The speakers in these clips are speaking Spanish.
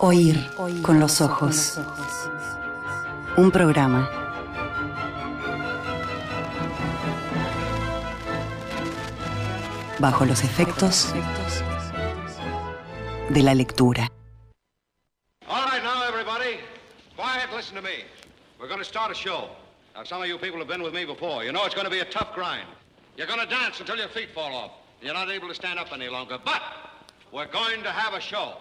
Oír con los ojos. Un programa. Bajo los efectos de la lectura. All right, now, everybody. Quiet, listen to me. We're going to start a show. Now, some of you people have been with me before. You know it's going to be a tough grind. You're going to dance until your feet fall off. You're not able to stand up any longer. But we're going to have a show.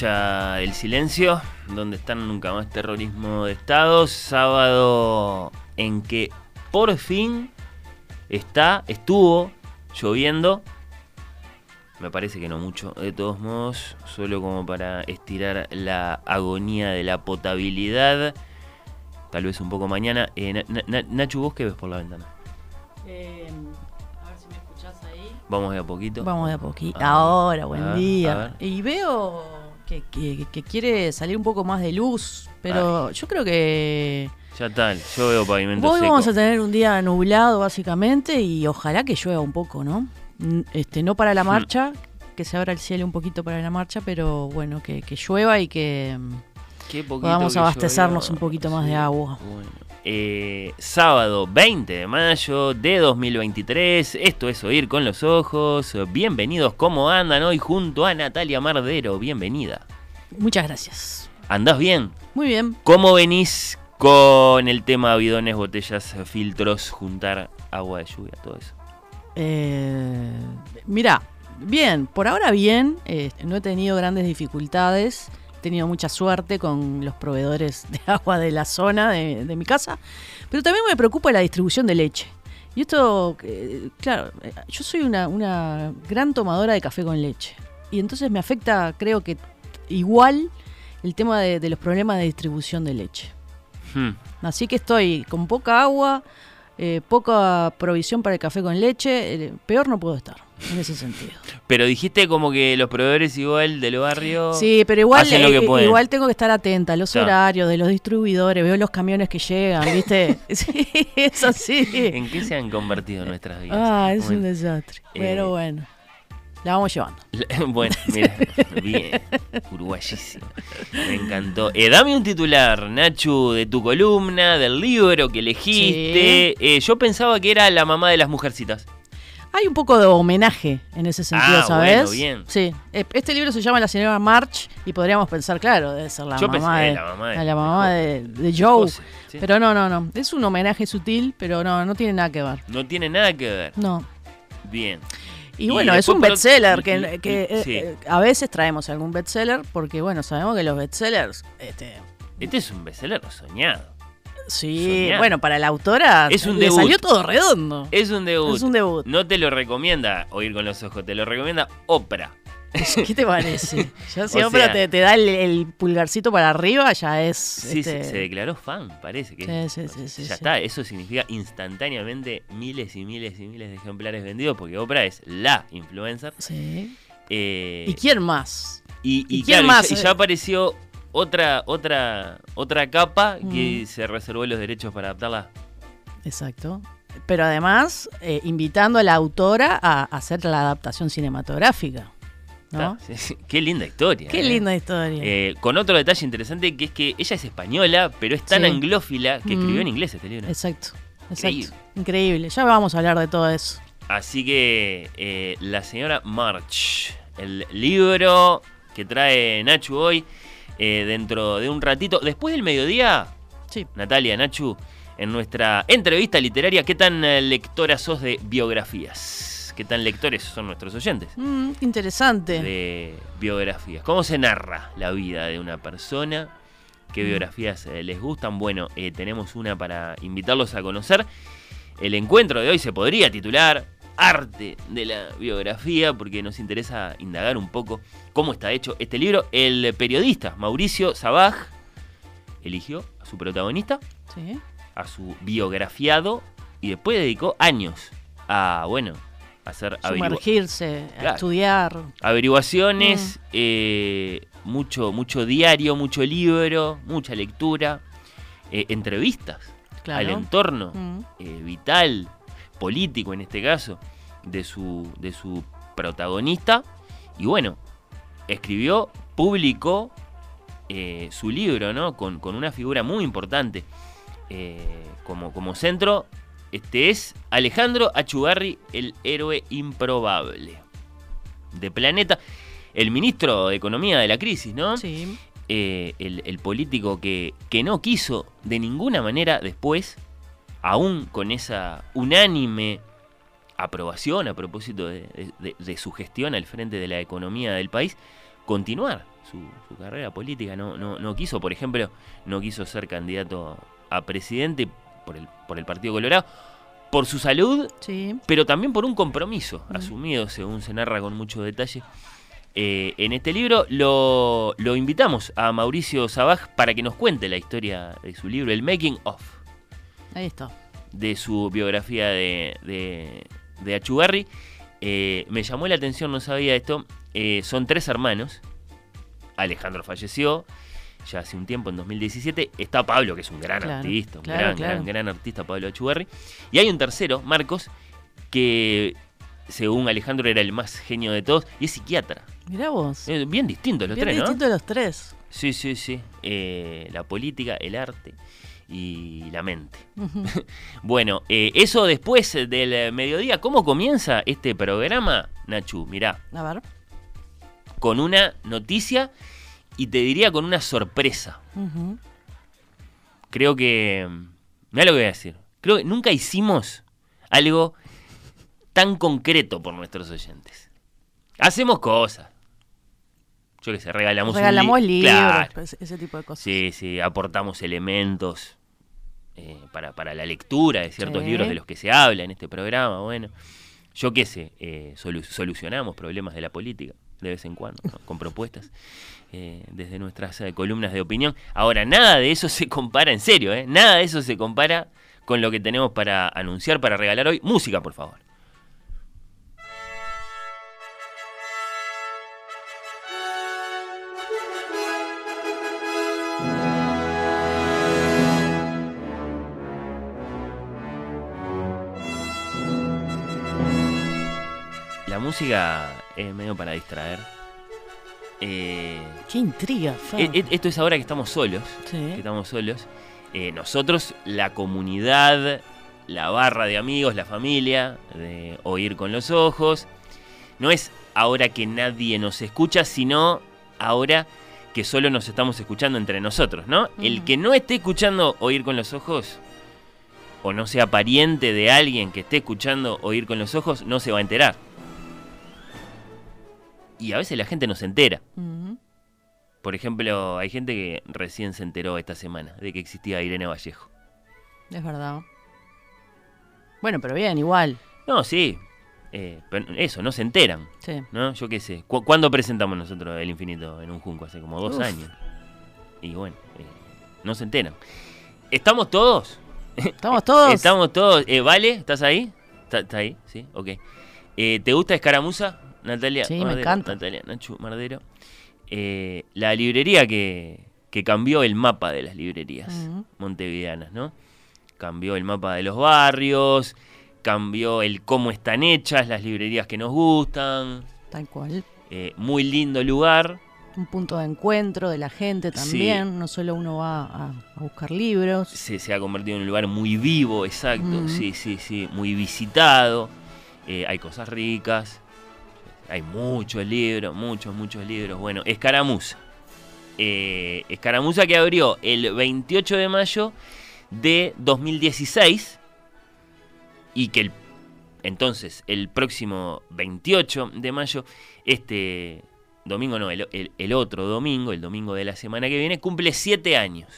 Marcha del Silencio, donde están nunca más terrorismo de Estado. Sábado en que por fin está, estuvo lloviendo. Me parece que no mucho, de todos modos, solo como para estirar la agonía de la potabilidad. Tal vez un poco mañana. Eh, Na- Na- Na- Nacho, ¿vos qué ves por la ventana? Eh, a ver si me escuchás ahí. Vamos de a poquito. Vamos de a poquito. A ver, Ahora, buen día. Y veo que, que- que quiere salir un poco más de luz, pero yo creo que Ya tal, yo veo pavimento hoy seco. vamos a tener un día nublado básicamente y ojalá que llueva un poco, ¿no? Este, no para la marcha, que se abra el cielo un poquito para la marcha, pero bueno, que, que llueva y que mm, Qué poquito podamos abastecernos llovió. un poquito más de agua. Bueno. Eh, sábado 20 de mayo de 2023. Esto es Oír con los Ojos. Bienvenidos, ¿cómo andan hoy junto a Natalia Mardero? Bienvenida. Muchas gracias. ¿Andás bien? Muy bien. ¿Cómo venís con el tema bidones, botellas, filtros, juntar agua de lluvia, todo eso? Eh, mira, bien, por ahora bien, eh, no he tenido grandes dificultades, tenido mucha suerte con los proveedores de agua de la zona de, de mi casa, pero también me preocupa la distribución de leche. Y esto, eh, claro, eh, yo soy una, una gran tomadora de café con leche, y entonces me afecta, creo que igual, el tema de, de los problemas de distribución de leche. Hmm. Así que estoy con poca agua, eh, poca provisión para el café con leche. eh, peor no puedo estar en ese sentido. Pero dijiste como que los proveedores igual del barrio... Sí, pero igual, hacen lo que eh, pueden. igual tengo que estar atenta a los Claro. horarios de los distribuidores, veo los camiones que llegan, ¿viste? sí, es así. ¿En qué se han convertido nuestras vidas? Ah, es un desastre. Eh, Pero bueno, la vamos llevando. Bueno, mira, bien, uruguayísimo. Me encantó. Eh, dame un titular, Nachu, de tu columna, del libro que elegiste. Eh, yo pensaba que era la mamá de las mujercitas. Hay un poco de homenaje en ese sentido, Ah, ¿sabes? bueno, bien. Sí. Eh, Este libro se llama La señora March y podríamos pensar, claro, debe ser la Yo mamá pensé, de la mamá de- a la de mamá Jo- de, de Joe. Sí. Pero no, no, no. Es un homenaje sutil, pero no, no tiene nada que ver. No tiene nada que ver. No. Bien. Y, Y bueno, es un bestseller que, eh, sí. eh, a veces traemos algún bestseller porque, bueno, sabemos que los bestsellers, este, Este es un bestseller soñado. sí, bueno, para la autora Es un le debut. salió todo redondo. Es un debut. Es un debut. No te lo recomienda oír con los ojos, te lo recomienda Oprah. ¿Qué te parece? Ya si Oprah sea- te, te da el, el pulgarcito para arriba, ya es. Sí, este, se, se declaró fan, parece que. Sí, sí, sí, sí, ya sí. está, eso significa instantáneamente miles y miles y miles de ejemplares vendidos porque Oprah es la influencer. Sí. Eh, ¿Y quién más? y, y y quién claro, y más? ya- y ya apareció otra, otra, otra capa que Mm. se reservó los derechos para adaptarla. Exacto. Pero además, eh, invitando a la autora a hacer la adaptación cinematográfica. ¿No? Qué linda historia. Qué eh. linda historia. Eh, con otro detalle interesante que es que ella es española, pero es tan Sí. anglófila que escribió Mm. en inglés este libro. Exacto. Exacto. Increíble. Increíble. Ya vamos a hablar de todo eso. Así que eh, la señora March, el libro que trae Nachu hoy, eh, dentro de un ratito, después del mediodía, Sí. Natalia, Nachu, en nuestra entrevista literaria, ¿qué tan lectora sos de biografías? ¿Qué tan lectores son nuestros oyentes? Mm, interesante. De biografías. ¿Cómo se narra la vida de una persona? ¿Qué Mm. biografías eh, les gustan? Bueno, eh, tenemos una para invitarlos a conocer. El encuentro de hoy se podría titular arte de la biografía, porque nos interesa indagar un poco cómo está hecho este libro. El periodista Mauricio Sabaj eligió a su protagonista, Sí. a su biografiado, y después dedicó años a, bueno, hacer Sumergirse, a Claro. estudiar. averiguaciones, eh, mucho, mucho diario, mucho libro, mucha lectura, eh, entrevistas Claro. al entorno Mm. eh, vital, político en este caso, de su, de su protagonista. Y bueno, escribió, publicó su libro, ¿no? Con, con una figura muy importante como, como centro. Este es Alejandro Achugarri, el héroe improbable de Planeta. El ministro de Economía de la crisis, ¿no? Sí. eh, el, el político que, que no quiso de ninguna manera después, aún con esa unánime aprobación a propósito de, de- de su gestión al frente de la economía del país, continuar su, su carrera política. No, no, no quiso, por ejemplo, no quiso ser candidato a presidente por el, por el Partido Colorado, por su salud Sí. pero también por un compromiso Mm. asumido, según se narra con mucho detalle. eh, en este libro lo, lo invitamos a Mauricio Sabaj para que nos cuente la historia de su libro, el Making of, Ahí está. de su biografía de, de, de Achugarri. Eh, me llamó la atención, no sabía esto. eh, son tres hermanos. Alejandro falleció ya hace un tiempo, en 2017. Está Pablo, que es un gran Claro, artista, un claro, gran, claro. gran, gran artista, Pablo Achugarri. Y hay un tercero, Marcos, que según Alejandro era el más genio de todos, y es psiquiatra. Mirá vos. Eh, Bien distintos los Bien tres, ¿no? distinto de los tres. Sí, sí, sí. Eh, la política, el arte y la mente. Bueno, eh, eso después del mediodía. ¿Cómo comienza este programa, Nachu? Mirá, A ver. con una noticia y te diría con una sorpresa. Creo que... Mira lo que voy a decir. Creo que nunca hicimos algo tan concreto por nuestros oyentes. Hacemos cosas. Yo que sé, regalamos, un Regalamos li- libros, Claro. pues, ese tipo de cosas. Sí, sí, aportamos elementos eh, para, para la lectura de ciertos Sí. libros de los que se habla en este programa. Bueno, yo qué sé, eh, solu- solucionamos problemas de la política de vez en cuando, con propuestas eh, desde nuestras eh, columnas de opinión. Ahora, nada de eso se compara, en serio, ¿eh? nada de eso se compara con lo que tenemos para anunciar, para regalar hoy. Música, por favor. La música es medio para distraer. Eh, Qué intriga, e- e- esto es ahora que estamos solos. Sí. que estamos solos. Eh, nosotros, la comunidad, la barra de amigos, la familia, de oír con los ojos. No es ahora que nadie nos escucha, sino ahora que solo nos estamos escuchando entre nosotros, ¿no? El que no esté escuchando oír con los ojos, o no sea pariente de alguien que esté escuchando oír con los ojos, no se va a enterar. Y a veces la gente no se entera. Por ejemplo, hay gente que recién se enteró esta semana de que existía Irene Vallejo. Es verdad. Bueno, pero bien, igual. No, sí. eh, pero eso, no se enteran. Sí. ¿No? Yo qué sé. ¿Cu- ¿Cuándo presentamos nosotros El Infinito en un Junco? Hace como dos Uf. años. Y bueno, eh, no se enteran. ¿Estamos todos? Estamos todos. Estamos todos. Eh, ¿Vale? ¿Estás ahí? ¿Está, está ahí? Sí, ok. ¿Te gusta Escaramuza, Natalia? Sí, me Mardero? encanta. Natalia, Nachu, Mardero. Eh, la librería que, que cambió el mapa de las librerías Ujú. montevideanas, ¿no? Cambió el mapa de los barrios, cambió el cómo están hechas las librerías que nos gustan. Tal cual. eh, muy lindo lugar. Un punto de encuentro de la gente también. No solo uno va a, a buscar libros. Se, se ha convertido en un lugar muy vivo, exacto. Sí, sí, sí. Muy visitado. eh, hay cosas ricas. Hay muchos libros, muchos, muchos libros. Bueno, Escaramuza. Eh, Escaramuza que abrió el 28 de mayo de 2016 y que el, entonces el próximo 28 de mayo, este domingo no, el, el- el otro domingo, el domingo de la semana que viene, cumple siete años.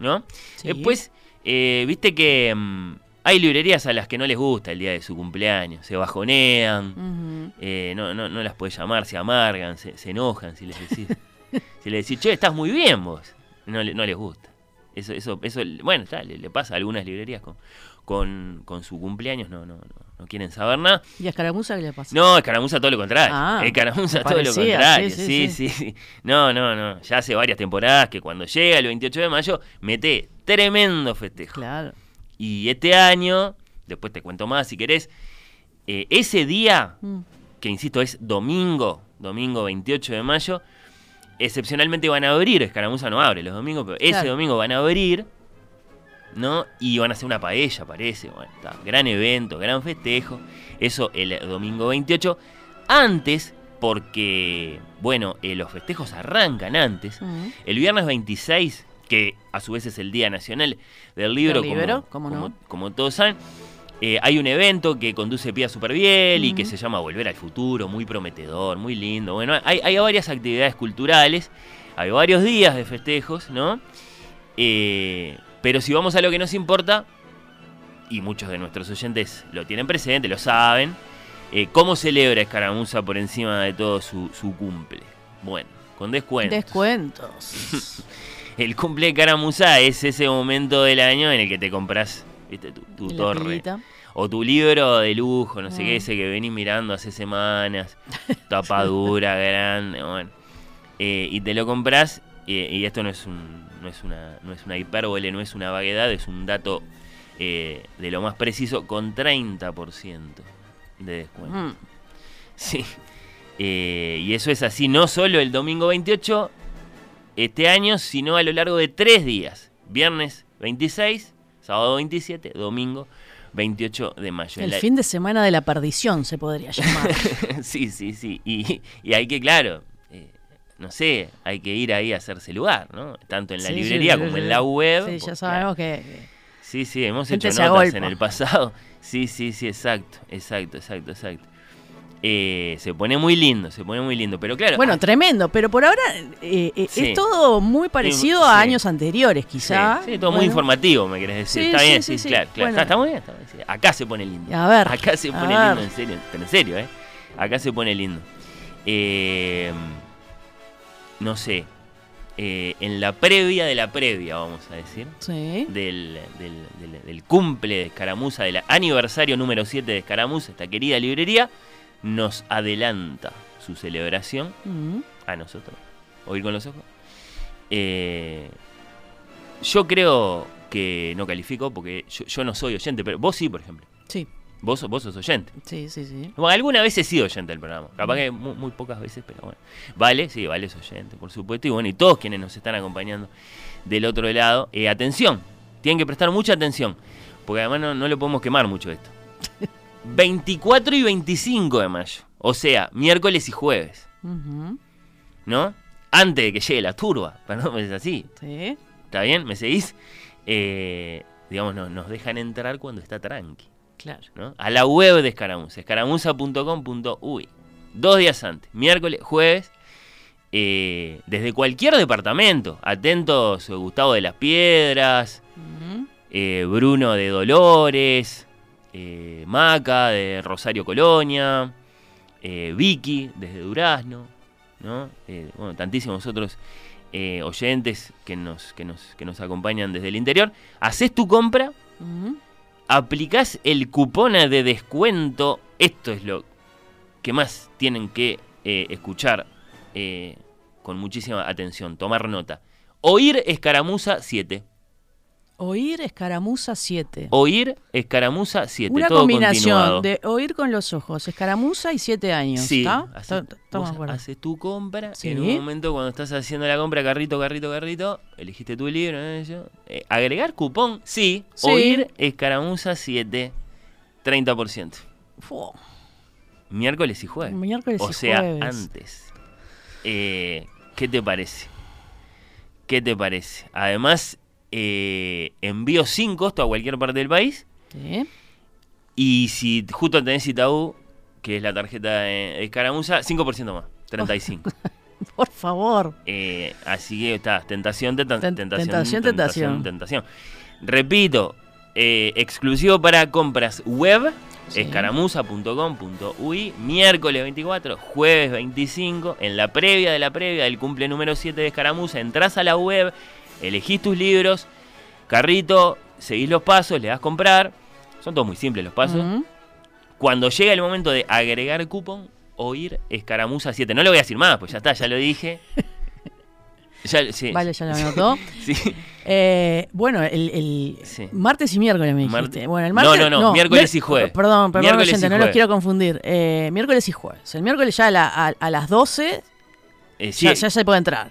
¿No? Sí. Después, eh, viste que mm, hay librerías a las que no les gusta el día de su cumpleaños, se bajonean, eh, no, no, no las puedes llamar, se amargan, se, se enojan si les decís. si les decís, che, estás muy bien vos. No, no les gusta. Eso, eso, eso, bueno, ya, le, le pasa a algunas librerías con, con, con su cumpleaños, no, no, no, no quieren saber nada. ¿Y a Escaramuza qué le pasa? No, Escaramuza todo lo contrario. Ah, Escaramuza todo lo contrario. sí, Sí sí, sí, sí, No, no, no. Ya hace varias temporadas que cuando llega el 28 de mayo, mete tremendo festejo. Claro. Y este año, después te cuento más si querés, eh, ese día, Mm. que insisto es domingo, domingo 28 de mayo, excepcionalmente van a abrir, Escaramuza no abre los domingos, pero ese domingo van a abrir, ¿no? Y van a hacer una paella, parece. Bueno, está, gran evento, gran festejo. Eso el domingo 28. Antes, porque, bueno, eh, los festejos arrancan antes. Mm. El viernes 26, que a su vez es el Día Nacional del Libro, como, ¿cómo no? como- como todos saben, eh, hay un evento que conduce Pía Superbiel y que se llama Volver al Futuro, muy prometedor, muy lindo. Bueno, hay, hay varias actividades culturales, hay varios días de festejos, ¿no? Eh, pero si vamos a lo que nos importa, y muchos de nuestros oyentes lo tienen presente, lo saben, eh, ¿cómo celebra Escaramuza por encima de todo su, su cumple? Bueno, con descuentos. Descuentos. El cumple de Caramuza es ese momento del año en el que te compras ¿viste? tu, tu torre. pilita. O tu libro de lujo, no sé qué, ese que venís mirando hace semanas. Tapadura grande, bueno. Eh, y te lo compras, eh, y esto no es, un, no, es una, no es una hipérbole, no es una vaguedad, es un dato eh, de lo más preciso, con 30% de descuento. Mm. Sí. Eh, y eso es así no solo el domingo 28 este año, sino a lo largo de tres días. Viernes 26, sábado 27, domingo 28 de mayo. El La- fin de semana de la perdición se podría llamar. sí, sí, sí. Y, y hay que, claro, eh, no sé, hay que ir ahí a hacerse lugar, ¿no? Tanto en la Sí, librería sí, como sí. en la web. Sí, ya sabemos que. Sí, sí, hemos hecho notas en el pasado. Sí, sí, sí, exacto, exacto, exacto, exacto. Eh, se pone muy lindo, se pone muy lindo. Pero claro, Bueno, ah, tremendo, pero por ahora eh, eh, Sí. es todo muy parecido Sí, a sí. años anteriores, quizá. Sí, todo muy informativo, me querés decir. Está bien, sí, claro, claro. Bueno. Está, está muy bien, está muy bien. Acá se pone lindo. A ver, Acá se pone lindo, en serio. Pero en serio, ¿eh? Acá se pone lindo. Eh, no sé. en la previa de la previa, vamos a decir. Sí. Del, del, del- del cumple de Escaramuza, del aniversario número 7 de Escaramuza, esta querida librería, nos adelanta su celebración Mm. a nosotros. Oír con los ojos. Eh, yo creo que no califico porque yo, yo no soy oyente, pero vos sí, por ejemplo. Sí, Vos, vos sos oyente. sí, sí, sí. Bueno, alguna vez he sido oyente del programa. Capaz que muy, muy pocas veces, pero bueno. Vale, sí, vale, es oyente, por supuesto. Y bueno, y todos quienes nos están acompañando del otro lado. eh, atención, tienen que prestar mucha atención. Porque además no, no le podemos quemar mucho esto. 24 y 25 de mayo. O sea, miércoles y jueves. ¿no? Antes de que llegue la turba, perdón, es así, Sí. ¿está bien? ¿Me seguís? Eh, digamos, no- nos dejan entrar cuando está tranqui, Claro. ¿no? A la web de Escaramuza, escaramuza.com.uy. Dos días antes, miércoles, jueves, eh, desde cualquier departamento. Atentos, Gustavo de las Piedras, eh, Bruno de Dolores, eh, Maca de Rosario Colonia, eh, Vicky desde Durazno, ¿no? Eh, bueno, tantísimos otros oyentes que nos, que, nos, que nos acompañan desde el interior. Haces tu compra, Ujú. aplicás el cupón de descuento. Esto es lo que más tienen que escuchar con muchísima atención, tomar nota. Oír escaramuza 7. Oír escaramuza 7. Oír escaramuza 7. Una todo combinación continuado. de oír con los ojos, escaramuza y 7 años. Sí, ¿está? haces, haces tu compra. Sí. En un momento cuando estás haciendo la compra, carrito, carrito, carrito, elegiste tu libro. eh, agregar cupón, sí. Sí. Oír escaramuza 7, 30%. Fu, Miércoles y jueves. Miércoles o y sea, jueves. antes. Eh, ¿Qué te parece? ¿Qué te parece? Además, eh, envío sin costo a cualquier parte del país. Sí. Y si justo tenés Itaú, que es la tarjeta de, escaramuza, 5% más, 35. Por favor. Eh, así que está, tentación, tenta- Ten- tentación, tentación, tentación. tentación. Repito, eh, exclusivo para compras web, Sí. escaramuza.com.ui, miércoles 24, jueves 25, en la previa de la previa del cumple número 7 de Escaramuza, entras a la web, elegís tus libros, carrito, seguís los pasos, le das comprar, son todos muy simples los pasos. Cuando llega el momento de agregar cupón, oír Escaramuza 7. No le voy a decir más, pues ya está, ya lo dije. Ya, sí, Vale, ya lo anotó. sí. Eh, bueno, el, el Sí. martes y miércoles me dijiste. Marte- Bueno, el No, martes, no, no, miércoles y jueves. Perdón, perdón, Miércoles oyente, y no los quiero confundir. Eh, miércoles y jueves. El miércoles ya a, la- a- a las 12 Eh, sí, ya, ya se puede entrar.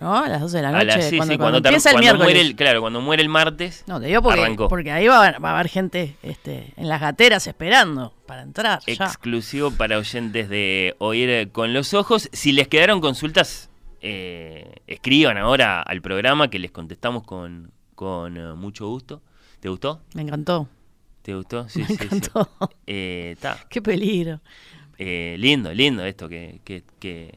¿No? A las 12 de la noche. las- sí, cuando, sí, cuando cuando, ter- empieza el cuando miércoles. muere el, claro, cuando muere el martes. No, te digo porque, Arrancó. porque ahí va, a haber- va a haber gente este, en las gateras esperando para entrar. ya. exclusivo para oyentes de Oír con los Ojos. Si les quedaron consultas, eh, escriban ahora al programa que les contestamos con, con eh, mucho gusto. ¿Te gustó? Me encantó. ¿Te gustó? Sí, Me sí, sí. encantó. Eh. Qué peligro. Eh, lindo, lindo esto que, que, que,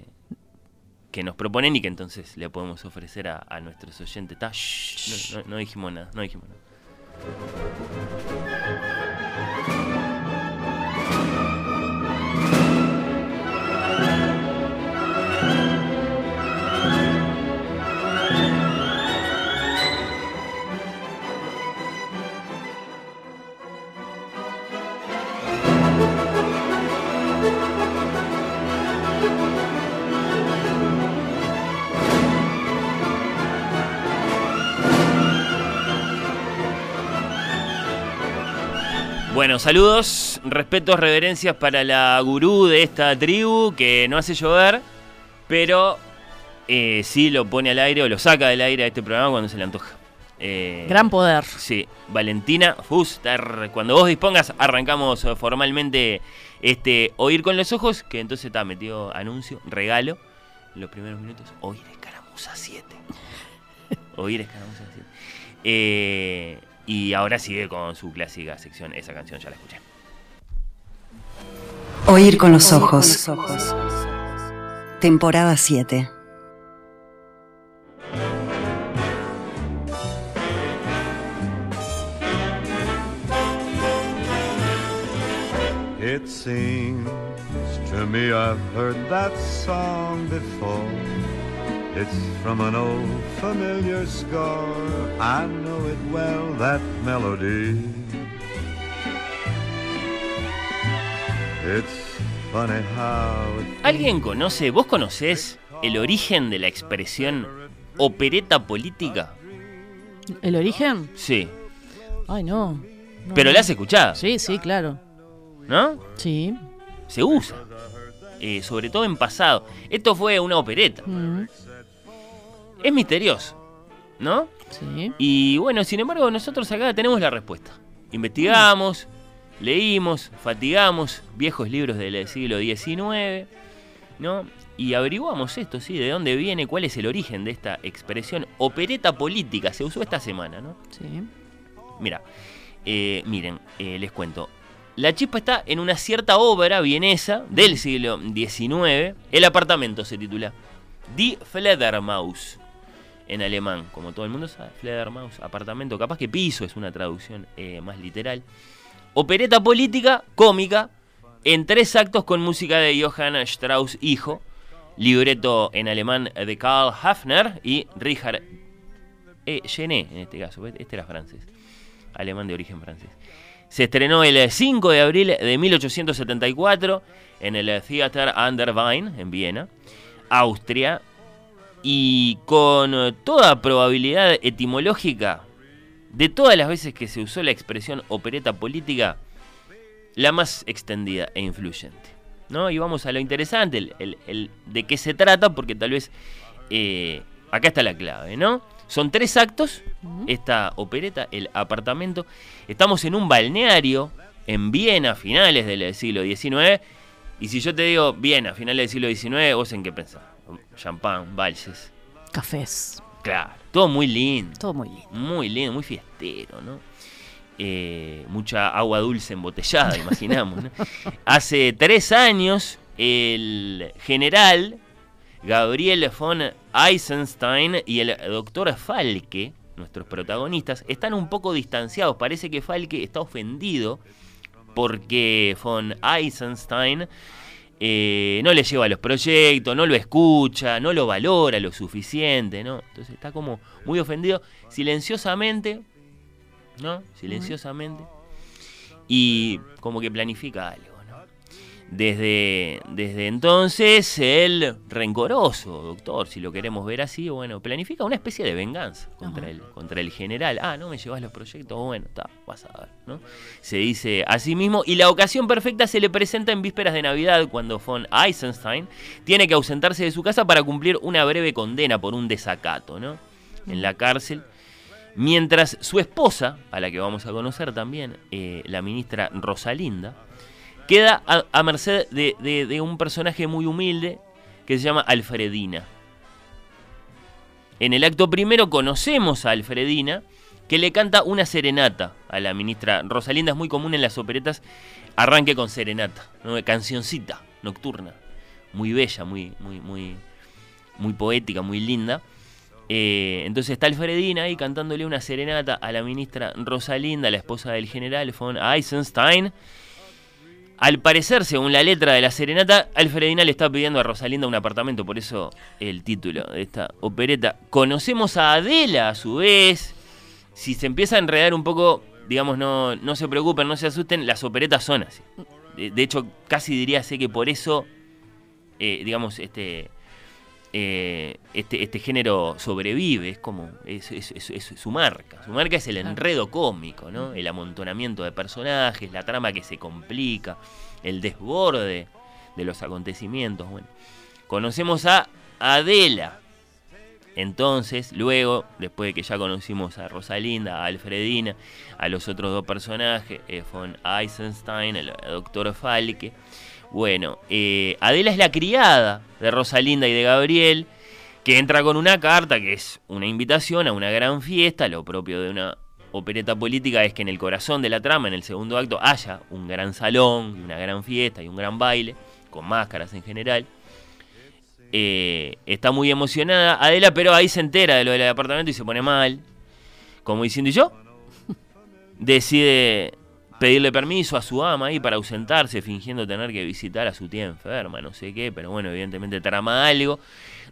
que nos proponen y que entonces le podemos ofrecer a, a nuestros oyentes. Shh, no, no- no dijimos nada, no dijimos nada. Bueno, saludos, respetos, reverencias para la gurú de esta tribu que no hace llover, pero eh, sí lo pone al aire o lo saca del aire a este programa cuando se le antoja. Eh, Gran poder. Sí, Valentina Fuster. Cuando vos dispongas, arrancamos eh, formalmente este Oír con los Ojos, que entonces está metido anuncio, regalo, los primeros minutos. Oír Escaramuza 7. Oír Escaramuza 7. Eh, y ahora sigue con su clásica sección. Esa canción ya la escuché. Oír con los ojos. Temporada 7. It seems to me I've heard that song before. It's from an old familiar score. I know it well, that melody. It's funny how it ¿Alguien conoce, vos conocés el origen de la expresión opereta política? ¿El origen? Sí, Ay, no. No, pero no. la has escuchado, Sí, sí, claro. ¿no? Sí. Se usa, eh, sobre todo en pasado. Esto fue una opereta. Mm, Es misterioso, ¿no? sí. Y bueno, sin embargo, nosotros acá tenemos la respuesta. Investigamos, leímos, fatigamos viejos libros del siglo XIX, ¿no? Y averiguamos esto, ¿sí? De dónde viene, cuál es el origen de esta expresión opereta política. Se usó esta semana, ¿no? Sí. Mira, eh, miren, eh, les cuento. La chispa está en una cierta obra vienesa del siglo XIX. El apartamento se titula Die Fledermaus. En alemán, como todo el mundo sabe, Fledermaus, apartamento. Capaz que piso es una traducción eh, más literal. Opereta política, cómica, en tres actos con música de Johann Strauss, hijo. Libreto en alemán de Karl Hafner y Richard eh, Genet, en este caso. Este era francés alemán de origen francés. Se estrenó el 5 de abril de 1874 en el Theater an der Wein, en Viena, Austria, y con eh, toda probabilidad etimológica, de todas las veces que se usó la expresión opereta política, la más extendida e influyente. ¿no? Y vamos a lo interesante, el, el- el de qué se trata, porque tal vez eh, acá está la clave, ¿no? Son tres actos, esta opereta, el apartamento. Estamos en un balneario en Viena, finales del siglo XIX. Y si yo te digo Viena, finales del siglo XIX, ¿vos en qué pensás? Champán, valses. Cafés. Claro, todo muy lindo. Todo muy lindo. Muy lindo, muy fiestero, ¿no? Eh, mucha agua dulce embotellada, imaginamos. ¿no? Hace tres años, el general Gabriel von Eisenstein y el doctor Falke, nuestros protagonistas, están un poco distanciados. Parece que Falke está ofendido porque von Eisenstein eh, no le lleva los proyectos, no lo escucha, no lo valora lo suficiente, ¿no? Entonces está como muy ofendido, silenciosamente, ¿no? Silenciosamente. Y como que planifica algo. Desde, desde entonces, el rencoroso doctor, si lo queremos ver así, bueno, planifica una especie de venganza contra, el, contra el general. Ah, no me llevas los proyectos, bueno, está, vas a ver, ¿no? Se dice a sí mismo, y la ocasión perfecta se le presenta en vísperas de Navidad, cuando von Eisenstein tiene que ausentarse de su casa para cumplir una breve condena por un desacato, ¿no? En la cárcel. Mientras su esposa, a la que vamos a conocer también, eh, la ministra Rosalinda, queda a, merced de, un personaje muy humilde que se llama Alfredina. En el acto primero conocemos a Alfredina, que le canta una serenata a la ministra Rosalinda. Es muy común en las operetas arranque con serenata, ¿no? cancioncita nocturna, muy bella, muy, muy, muy, muy poética, muy linda. Eh, entonces está Alfredina ahí cantándole una serenata a la ministra Rosalinda, la esposa del general von Eisenstein. Al parecer, según la letra de la serenata, Alfredina le está pidiendo a Rosalinda un apartamento, por eso el título de esta opereta. Conocemos a Adela a su vez. Si se empieza a enredar un poco, digamos, no, no se preocupen, no se asusten, las operetas son así. De, hecho, casi diría sé que por eso, eh, digamos, este, eh, este, este, género sobrevive, es como, es, su marca. Su marca es el enredo cómico, ¿no? El amontonamiento de personajes, la trama que se complica, el desborde de los acontecimientos. Bueno, conocemos a Adela. Entonces, luego, después de que ya conocimos a Rosalinda, a Alfredina, a los otros dos personajes, eh, von Eisenstein, el doctor Falke, bueno, eh, Adela es la criada de Rosalinda y de Gabriel, que entra con una carta que es una invitación a una gran fiesta. Lo propio de una opereta política es que en el corazón de la trama, en el segundo acto, haya un gran salón, una gran fiesta y un gran baile, con máscaras en general. Eh, está muy emocionada Adela, pero ahí se entera de lo del apartamento y se pone mal. Como diciendo, ¿y yo? Decide pedirle permiso a su ama ahí para ausentarse, fingiendo tener que visitar a su tía enferma, no sé qué, pero bueno, evidentemente trama algo.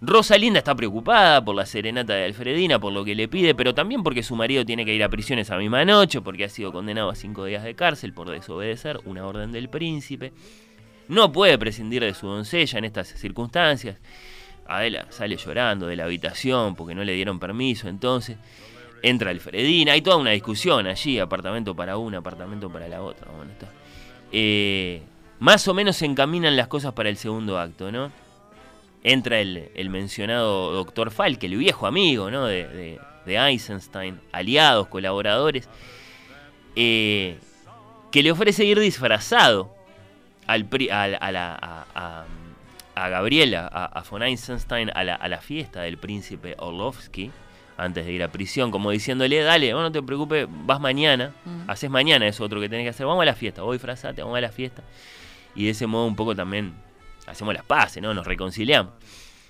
Rosalinda está preocupada por la serenata de Alfredina, por lo que le pide, pero también porque su marido tiene que ir a prisión esa misma noche, porque ha sido condenado a cinco días de cárcel por desobedecer una orden del príncipe. No puede prescindir de su doncella en estas circunstancias. Adela sale llorando de la habitación porque no le dieron permiso entonces entra Alfredina, hay toda una discusión allí, apartamento para una, apartamento para la otra. Bueno. Eh, más o menos se encaminan las cosas para el segundo acto, ¿no? Entra el, mencionado doctor Falk, el viejo amigo, ¿no? De, Eisenstein, aliados, colaboradores, eh, que le ofrece ir disfrazado al, a, a, Gabriela, a, von Eisenstein, a la, fiesta del príncipe Orlovsky antes de ir a prisión, como diciéndole, dale, no te preocupes, vas mañana, mm. haces mañana eso otro que tenés que hacer, vamos a la fiesta, voy frazate, vamos a la fiesta. Y de ese modo un poco también hacemos las paces, ¿no? Nos reconciliamos.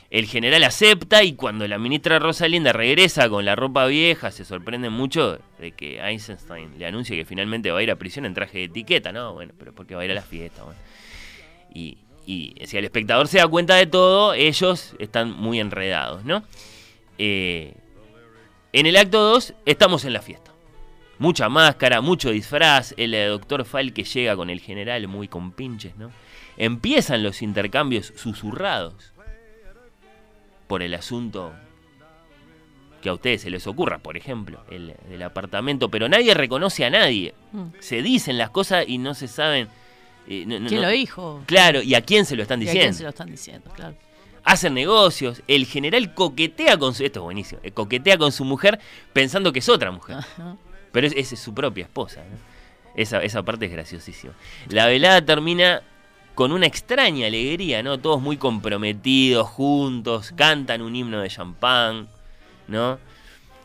El general acepta y cuando la ministra Rosalinda regresa con la ropa vieja, se sorprende mucho de que Eisenstein le anuncie que finalmente va a ir a prisión en traje de etiqueta, ¿no? Bueno, pero porque va a ir a la fiesta, Y, y si el espectador se da cuenta de todo, ellos están muy enredados, ¿no? Eh, en el acto 2 estamos en la fiesta. Mucha máscara, mucho disfraz, el doctor que llega con el general muy con pinches, ¿no? Empiezan los intercambios susurrados por el asunto que a ustedes se les ocurra, por ejemplo, el del apartamento, pero nadie reconoce a nadie. Mm. Se dicen las cosas y no se saben... Eh, ¿Quién lo dijo? Claro, y a quién se lo están diciendo. a quién se lo están diciendo, claro hacen negocios, el general coquetea con su, esto es buenísimo, eh, coquetea con su mujer pensando que es otra mujer, pero es, es, su propia esposa, esa, esa parte es graciosísima. La velada termina con una extraña alegría, ¿no? Todos muy comprometidos, juntos, cantan un himno de champán, ¿no?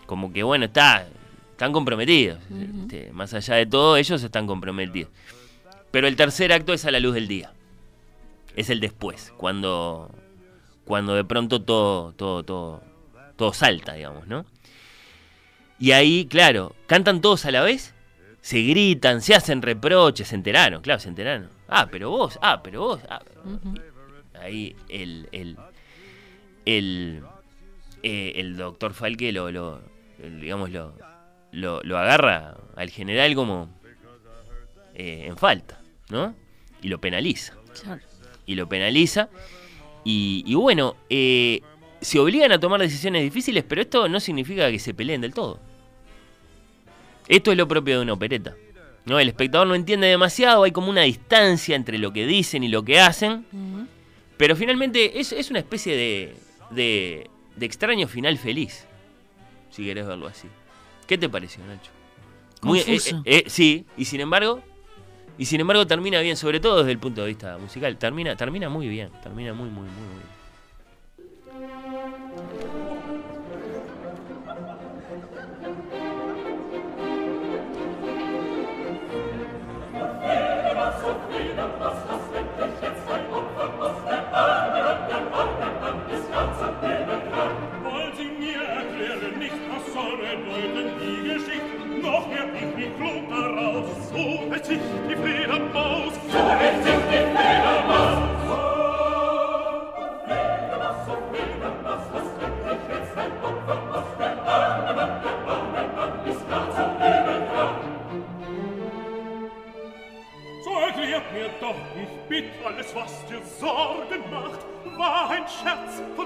Como que bueno, está, están comprometidos, este, más allá de todo, ellos están comprometidos. Pero el tercer acto es a la luz del día. Es el después, cuando cuando de pronto todo, todo, todo, todo salta, digamos, ¿no? Y ahí, claro, cantan todos a la vez, se gritan, se hacen reproches, se enteraron, claro, se enteraron. Ah, pero vos, ah, pero vos. ah, Ahí el, el, el, eh, el doctor Falque lo, lo digamos, lo, lo, lo agarra al general como eh, en falta, ¿no? Y lo penaliza Claro. y lo penaliza. Y, y bueno, eh, se obligan a tomar decisiones difíciles, pero esto no significa que se peleen del todo. Esto es lo propio de una opereta. ¿no? El espectador no entiende demasiado, hay como una distancia entre lo que dicen y lo que hacen, pero finalmente es, es una especie de, de, de extraño final feliz, si querés verlo así. ¿Qué te pareció, Nacho? eh, Confuso. eh, eh, sí, y sin embargo, y sin embargo termina bien, sobre todo desde el punto de vista musical. Termina, termina muy bien, termina muy, muy, muy, muy bien.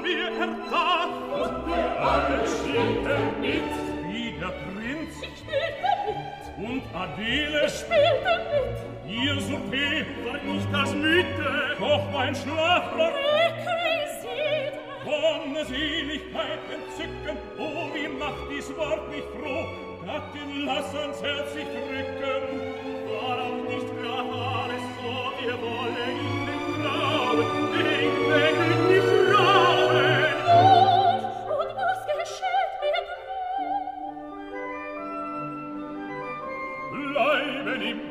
mir erdacht. Und wir alle spielten mit. Wie der Prinz. Ich spielte mit. Und Adele. Ich spielte mit. Ihr Souper war nicht das Müde. Doch mein Schlafrock war requisiert. Von Seligkeit entzücken. Oh, wie macht dies Wort mich froh. Gattin, lass ans Herz sich drücken. War auch nicht klar, alles so, wir wollen in den Grauen, den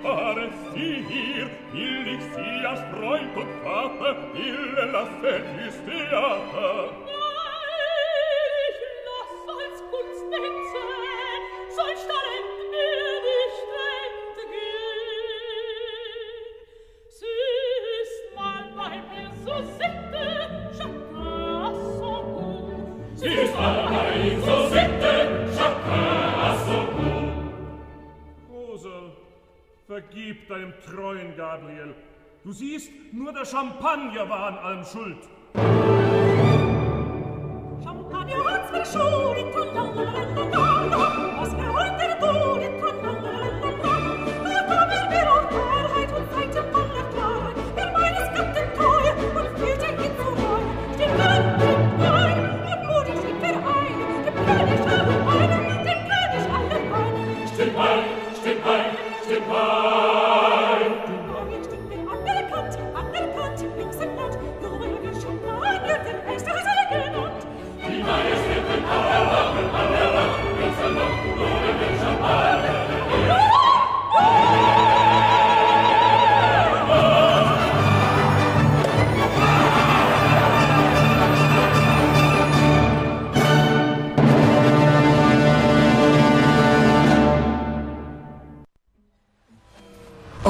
fare finir il sia sproin tot fatta il la se treuen Gabriel. Du siehst, nur der Champagner war an allem schuld. Champagner hat's verschont und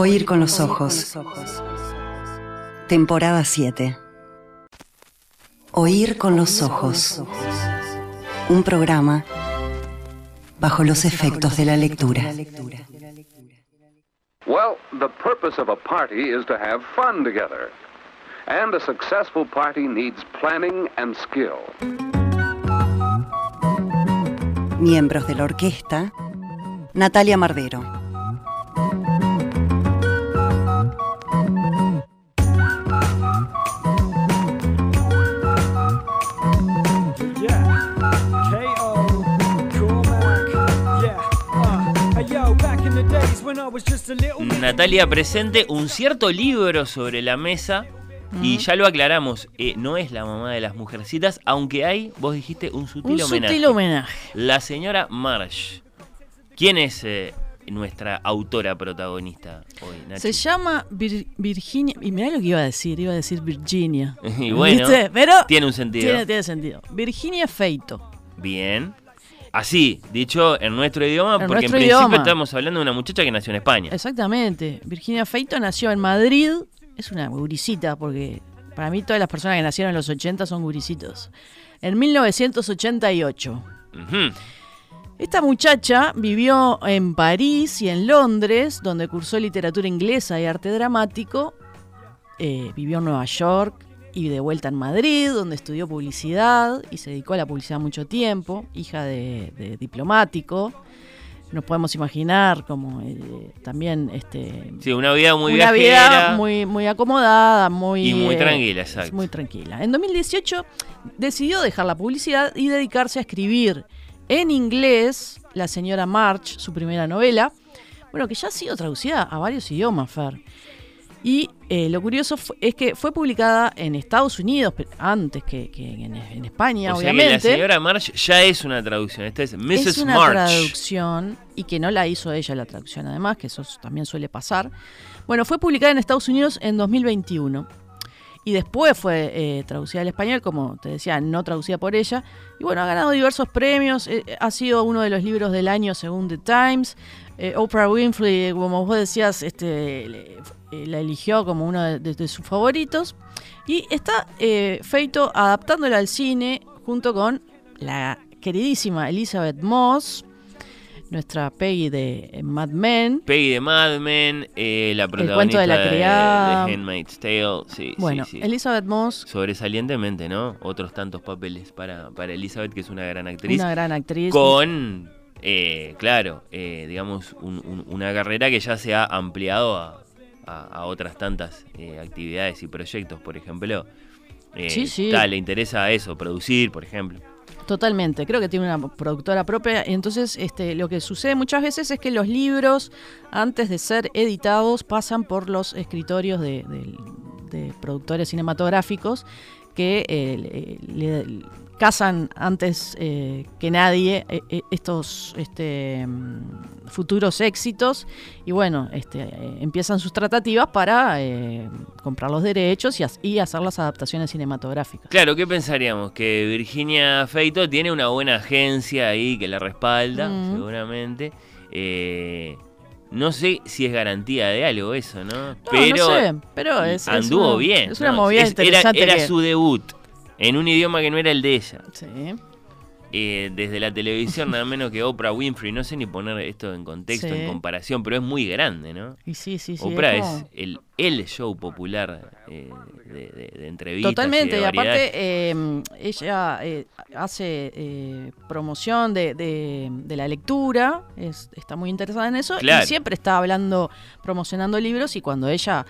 Oír con los ojos. Temporada 7. Oír con los ojos. Un programa bajo los efectos de la lectura. Well, the purpose of a party is to have fun together. And a successful party needs planning and skill. Miembros de la orquesta. Natalia Mardero. Natalia presente un cierto libro sobre la mesa. Y ya lo aclaramos, eh, no es la mamá de las mujercitas, aunque hay, vos dijiste, un sutil Un homenaje. sutil homenaje. La señora Marsh. ¿Quién es eh, nuestra autora protagonista hoy, Nachi? Se llama Vir- Virginia. Y mirá lo que iba a decir, iba a decir Virginia. Y bueno, ¿Viste? Pero tiene un sentido. Tiene, tiene sentido. Virginia Feito. Bien. Así, dicho en nuestro idioma, En porque en principio idioma. estamos hablando de una muchacha que nació en España. Exactamente. Virginia Feito nació en Madrid. Es una guricita, porque para mí todas las personas que nacieron en los 80 son guricitos. En 1988. Ujú. Esta muchacha vivió en París y en Londres, donde cursó literatura inglesa y arte dramático. Eh, vivió en Nueva York y de vuelta en Madrid, donde estudió publicidad y se dedicó a la publicidad mucho tiempo, hija de, de diplomático. Nos podemos imaginar como eh, también este, Sí, una vida muy una viajera. vida muy, muy acomodada, muy, Y muy eh, tranquila, exacto. Muy tranquila. En 2018 decidió dejar la publicidad y dedicarse a escribir en inglés La señora March, su primera novela, bueno, que ya ha sido traducida a varios idiomas, Fer. Y eh, lo curioso es que fue publicada en Estados Unidos, antes que, que en, en España, o sea que obviamente. la señora March ya es una traducción. Esta es Mrs. Es una March. traducción y que no la hizo ella la traducción, además, que eso también suele pasar. Bueno, fue publicada en Estados Unidos en 2021 y después fue eh, traducida al español, como te decía, no traducida por ella. Y bueno, ha ganado diversos premios, eh, ha sido uno de los libros del año según The Times. Eh, Oprah Winfrey, como vos decías, este, le- eh, la eligió como uno de, de- de sus favoritos. Y está eh, Feito adaptándola al cine junto con la queridísima Elizabeth Moss, nuestra Peggy de eh, Mad Men. Peggy de Mad Men, eh, la cuento protagonista de la criada. de Handmaid's Tale. Sí, Bueno, sí, sí. Elizabeth Moss, Sobresalientemente, ¿no? Otros tantos papeles para, para Elizabeth, que es una gran actriz. una gran actriz. con, eh, claro, eh, digamos, un- un- una carrera que ya se ha ampliado a, a- a otras tantas eh, actividades y proyectos, por ejemplo. Eh, Sí, sí. ta, le interesa eso, producir, por ejemplo. Totalmente, creo que tiene una productora propia. y Entonces, este, lo que sucede muchas veces es que los libros, antes de ser editados, pasan por los escritorios de, de- de productores cinematográficos que eh, le, le cazan antes eh, que nadie eh, eh, estos este, mm, futuros éxitos y bueno, este, eh, empiezan sus tratativas para eh, comprar los derechos y, y hacer las adaptaciones cinematográficas. Claro, ¿qué pensaríamos? Que Virginia Feito tiene una buena agencia ahí que la respalda, Mm. seguramente. Eh, no sé si es garantía de algo eso, ¿no? No, pero no sé, pero es, es anduvo una- bien. Es una ¿no? movida Es- era- interesante. Era, que- su debut en un idioma que no era el de ella. Sí. Eh, desde la televisión, nada menos que Oprah Winfrey. No sé ni poner esto en contexto, Sí. en comparación, pero es muy grande, ¿no? Y sí, sí, sí. Oprah es, como- el, el show popular eh, de, de- de entrevistas. Totalmente, y, aparte variedades. eh, ella hace eh, promoción de, la lectura, es- está muy interesada en eso Claro. y siempre está hablando, promocionando libros y cuando ella,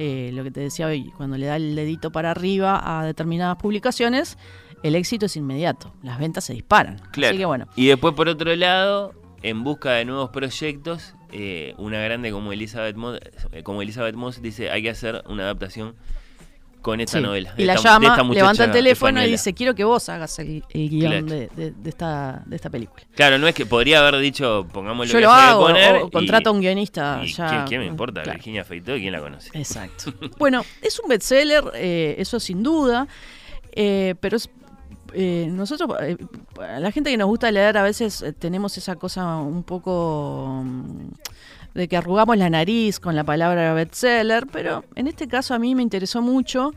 eh, lo que te decía hoy, cuando le da el dedito para arriba a determinadas publicaciones, el éxito es inmediato, las ventas se disparan. Claro. Así que bueno, Y después, por otro lado, en busca de nuevos proyectos, eh, una grande como Elizabeth, Moss, eh, como Elizabeth Moss dice, hay que hacer una adaptación con esta sí. novela. y la esta- llama, esta levanta el teléfono y dice, quiero que vos hagas el, el guion Claro. de, de- de esta, de esta película. Claro, no es que podría haber dicho, pongámoslo Yo lo hago, poner o contrata a un guionista y ya. ¿quién, quién me importa? Claro. Virginia Feito, ¿quién la conoce? Exacto. bueno, es un bestseller, eh, eso sin duda, eh, pero es, eh, nosotros, eh, la gente que nos gusta leer, a veces tenemos esa cosa un poco mm, de que arrugamos la nariz con la palabra bestseller, pero en este caso a mí me interesó mucho.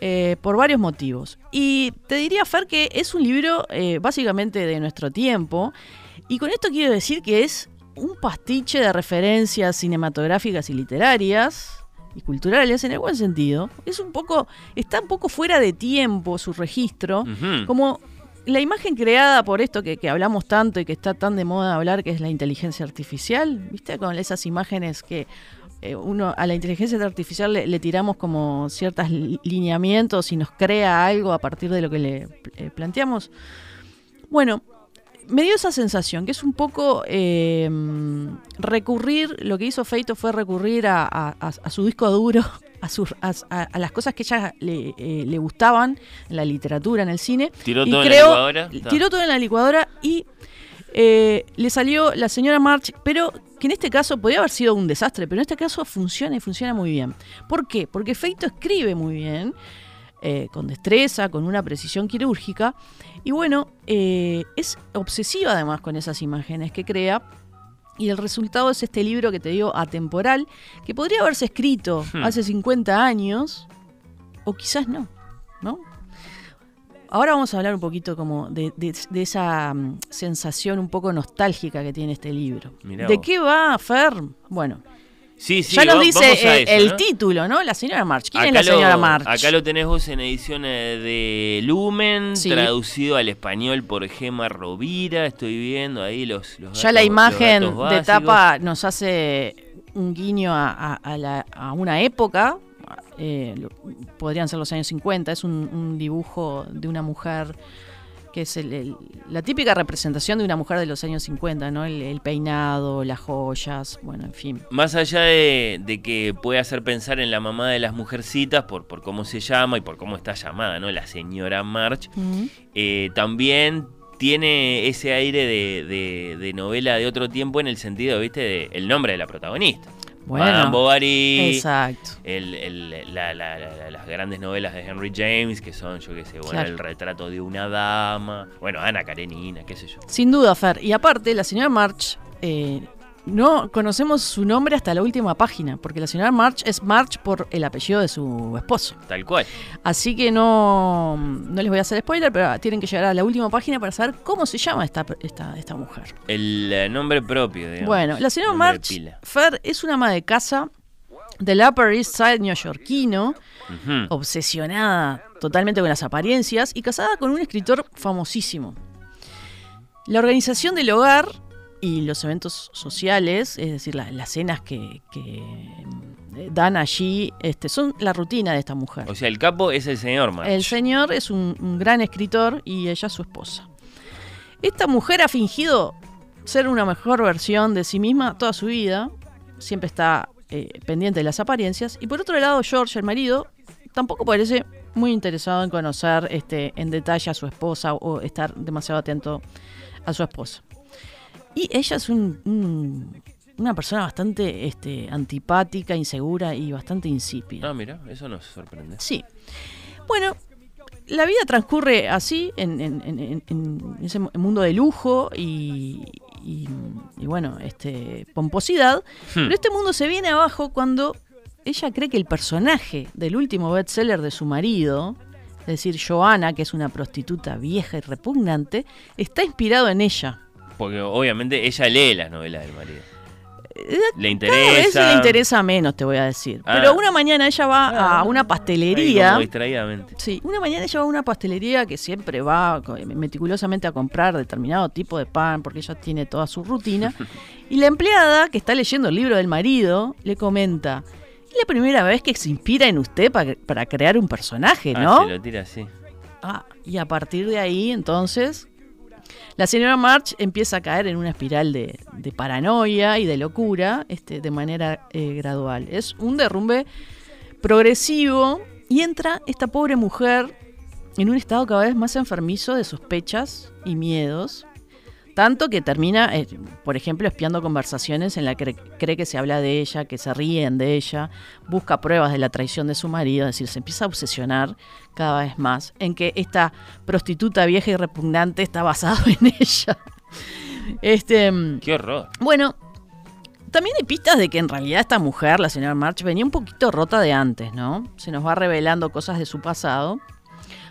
eh, por varios motivos. Y te diría, Fer, que es un libro eh, básicamente de nuestro tiempo. Y con esto quiero decir que es un pastiche de referencias cinematográficas y literarias y culturales en el buen sentido. Es un poco, está un poco fuera de tiempo su registro, como la imagen creada por esto que, que hablamos tanto y que está tan de moda hablar, que es la inteligencia artificial, ¿viste? Con esas imágenes que eh, uno a la inteligencia artificial le, tiramos como ciertos lineamientos y nos crea algo a partir de lo que le eh, planteamos. Bueno, me dio esa sensación, que es un poco eh, recurrir, lo que hizo Feito fue recurrir a, a- a- a su disco duro, a, las cosas que ella le, eh, le gustaban en la literatura, en el cine. Tiró y todo en la licuadora. Tiró todo en la licuadora y eh, le salió la señora March, pero que en este caso podría haber sido un desastre, pero en este caso funciona y funciona muy bien. ¿Por qué? Porque Feito escribe muy bien. eh, con destreza, con una precisión quirúrgica. Y bueno, eh, es obsesiva además con esas imágenes que crea. Y el resultado es este libro que te digo, atemporal, que podría haberse escrito Hmm. hace 50 años, o quizás no, ¿no? Ahora vamos a hablar un poquito como de, de- de esa mm, sensación un poco nostálgica que tiene este libro. Mirá ¿De vos. qué va, Fer? Bueno, Sí, sí, ya nos va- dice eh, el ¿no? título, ¿no? La señora March. ¿Quién Acá es la señora lo- March? Acá lo tenés vos en ediciones de Lumen, Sí. traducido al español por Gema Rovira. Estoy viendo ahí los, los Ya la imagen de tapa nos hace un guiño a, a- a la- a una época. eh, lo- podrían ser los años 50. Es un, un dibujo de una mujer que es el- el- la típica representación de una mujer de los años 50, ¿no? El, el peinado, las joyas, bueno, en fin. Más allá de, de que puede hacer pensar en la mamá de las mujercitas por, por cómo se llama y por cómo está llamada, ¿no? La señora March. eh, también tiene ese aire de, de- de novela de otro tiempo en el sentido, ¿viste? De el nombre de la protagonista. Bueno, Madame Bovary. exacto. el- el- la- la- la- la- las grandes novelas de Henry James, que son, yo qué sé, bueno, Claro. el retrato de una dama. Bueno, Ana Karenina, qué sé yo. Sin duda, Fer. Y aparte, la señora March, eh, no conocemos su nombre hasta la última página, porque la señora March es March por el apellido de su esposo. Tal cual. Así que no, no les voy a hacer spoiler, pero tienen que llegar a la última página para saber cómo se llama esta, esta, esta mujer. El eh, nombre propio, digamos. Bueno, la señora March. Fer, es una ama de casa del Upper East Side neoyorquino, obsesionada totalmente con las apariencias y casada con un escritor famosísimo. La organización del hogar y los eventos sociales, es decir, la- las cenas que, que, eh, dan allí, este, son la rutina de esta mujer. O sea, el capo es el señor March. El señor es un, un gran escritor y ella su esposa. Esta mujer ha fingido ser una mejor versión de sí misma toda su vida. Siempre está eh, pendiente de las apariencias. Y por otro lado, George, el marido, tampoco parece muy interesado en conocer este, en detalle a su esposa o estar demasiado atento a su esposa. Y ella es un- un- una persona bastante este, antipática, insegura y bastante insípida. Ah, mira, eso nos sorprende. Sí. Bueno, la vida transcurre así, en, en- en- en- ese mu- mundo de lujo y, y- y bueno, este pomposidad. Hmm. Pero este mundo se viene abajo cuando ella cree que el personaje del último bestseller de su marido, es decir, Joanna, que es una prostituta vieja y repugnante, está inspirado en ella. Porque obviamente ella lee las novelas del marido. Le Cada vez interesa. le interesa menos, te voy a decir. Ah. Pero una mañana ella va a una Ahí pastelería. como distraídamente. Sí, una mañana ella va a una pastelería que siempre va meticulosamente a comprar determinado tipo de pan porque ella tiene toda su rutina. y la empleada que está leyendo el libro del marido le comenta, es la primera vez que se inspira en usted pa- para crear un personaje, Ah, ¿no? se lo tira así. Ah, y a partir de ahí, entonces, la señora March empieza a caer en una espiral de, paranoia y de locura este, de manera eh, gradual. Es un derrumbe progresivo y entra esta pobre mujer en un estado cada vez más enfermizo de sospechas y miedos. Tanto que termina, eh, por ejemplo, espiando conversaciones en las que cree que se habla de ella, que se ríen de ella, busca pruebas de la traición de su marido, es decir, se empieza a obsesionar cada vez más en que esta prostituta vieja y repugnante está basado en ella. Este, mm, Qué horror. bueno, también hay pistas de que en realidad esta mujer, la señora March, venía un poquito rota de antes, ¿no? Se nos va revelando cosas de su pasado.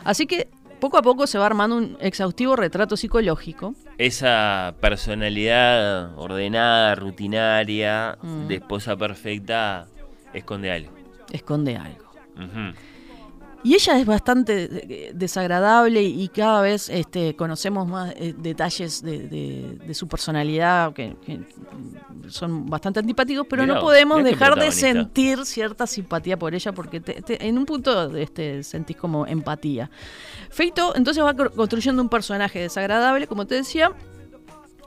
Así que poco a poco se va armando un exhaustivo retrato psicológico. Esa personalidad ordenada, rutinaria, Mm. de esposa perfecta, esconde algo. Esconde algo. Y ella es bastante eh, desagradable y cada vez este, conocemos más eh, detalles de, de- de su personalidad que, que son bastante antipáticos, pero Mirá no podemos dejar de sentir cierta simpatía por ella porque te- te- en un punto este, sentís como empatía. Feito entonces va construyendo un personaje desagradable, como te decía,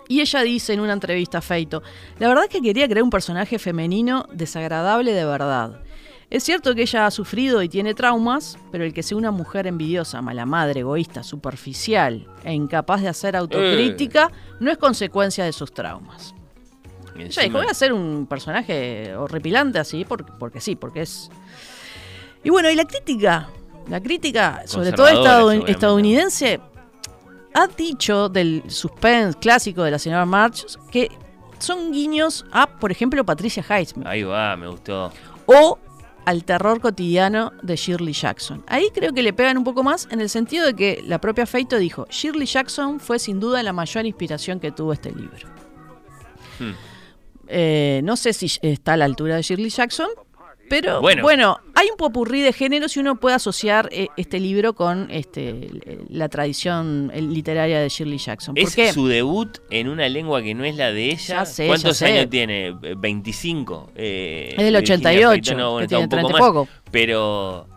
y ella dice en una entrevista a Feito, la verdad es que quería crear un personaje femenino desagradable de verdad. Es cierto que ella ha sufrido y tiene traumas, pero el que sea una mujer envidiosa, mala madre, egoísta, superficial e incapaz de hacer autocrítica no es consecuencia de sus traumas. Y Ella encima- dijo, voy a ser un personaje horripilante así, porque, porque sí, porque es... Y bueno, y la crítica La crítica, sobre todo estadounidense, ha dicho del suspense clásico de la señora March que son guiños a, por ejemplo, Patricia Highsmith Ahí va, me gustó. o al terror cotidiano de Shirley Jackson. Ahí creo que le pegan un poco más en el sentido de que la propia Feito dijo, Shirley Jackson fue sin duda la mayor inspiración que tuvo este libro. Hmm. Eh, no sé si está a la altura de Shirley Jackson, pero Bueno. bueno, hay un popurrí de géneros y uno puede asociar eh, este libro con este, la tradición eh, literaria de Shirley Jackson. Es Porque su debut en una lengua que no es la de ella. Sé, ¿Cuántos sé. años tiene? Eh, 25. Eh, Es del Virginia 88, Feito, no, bueno, que está tiene un poco 30 y más, poco. Pero.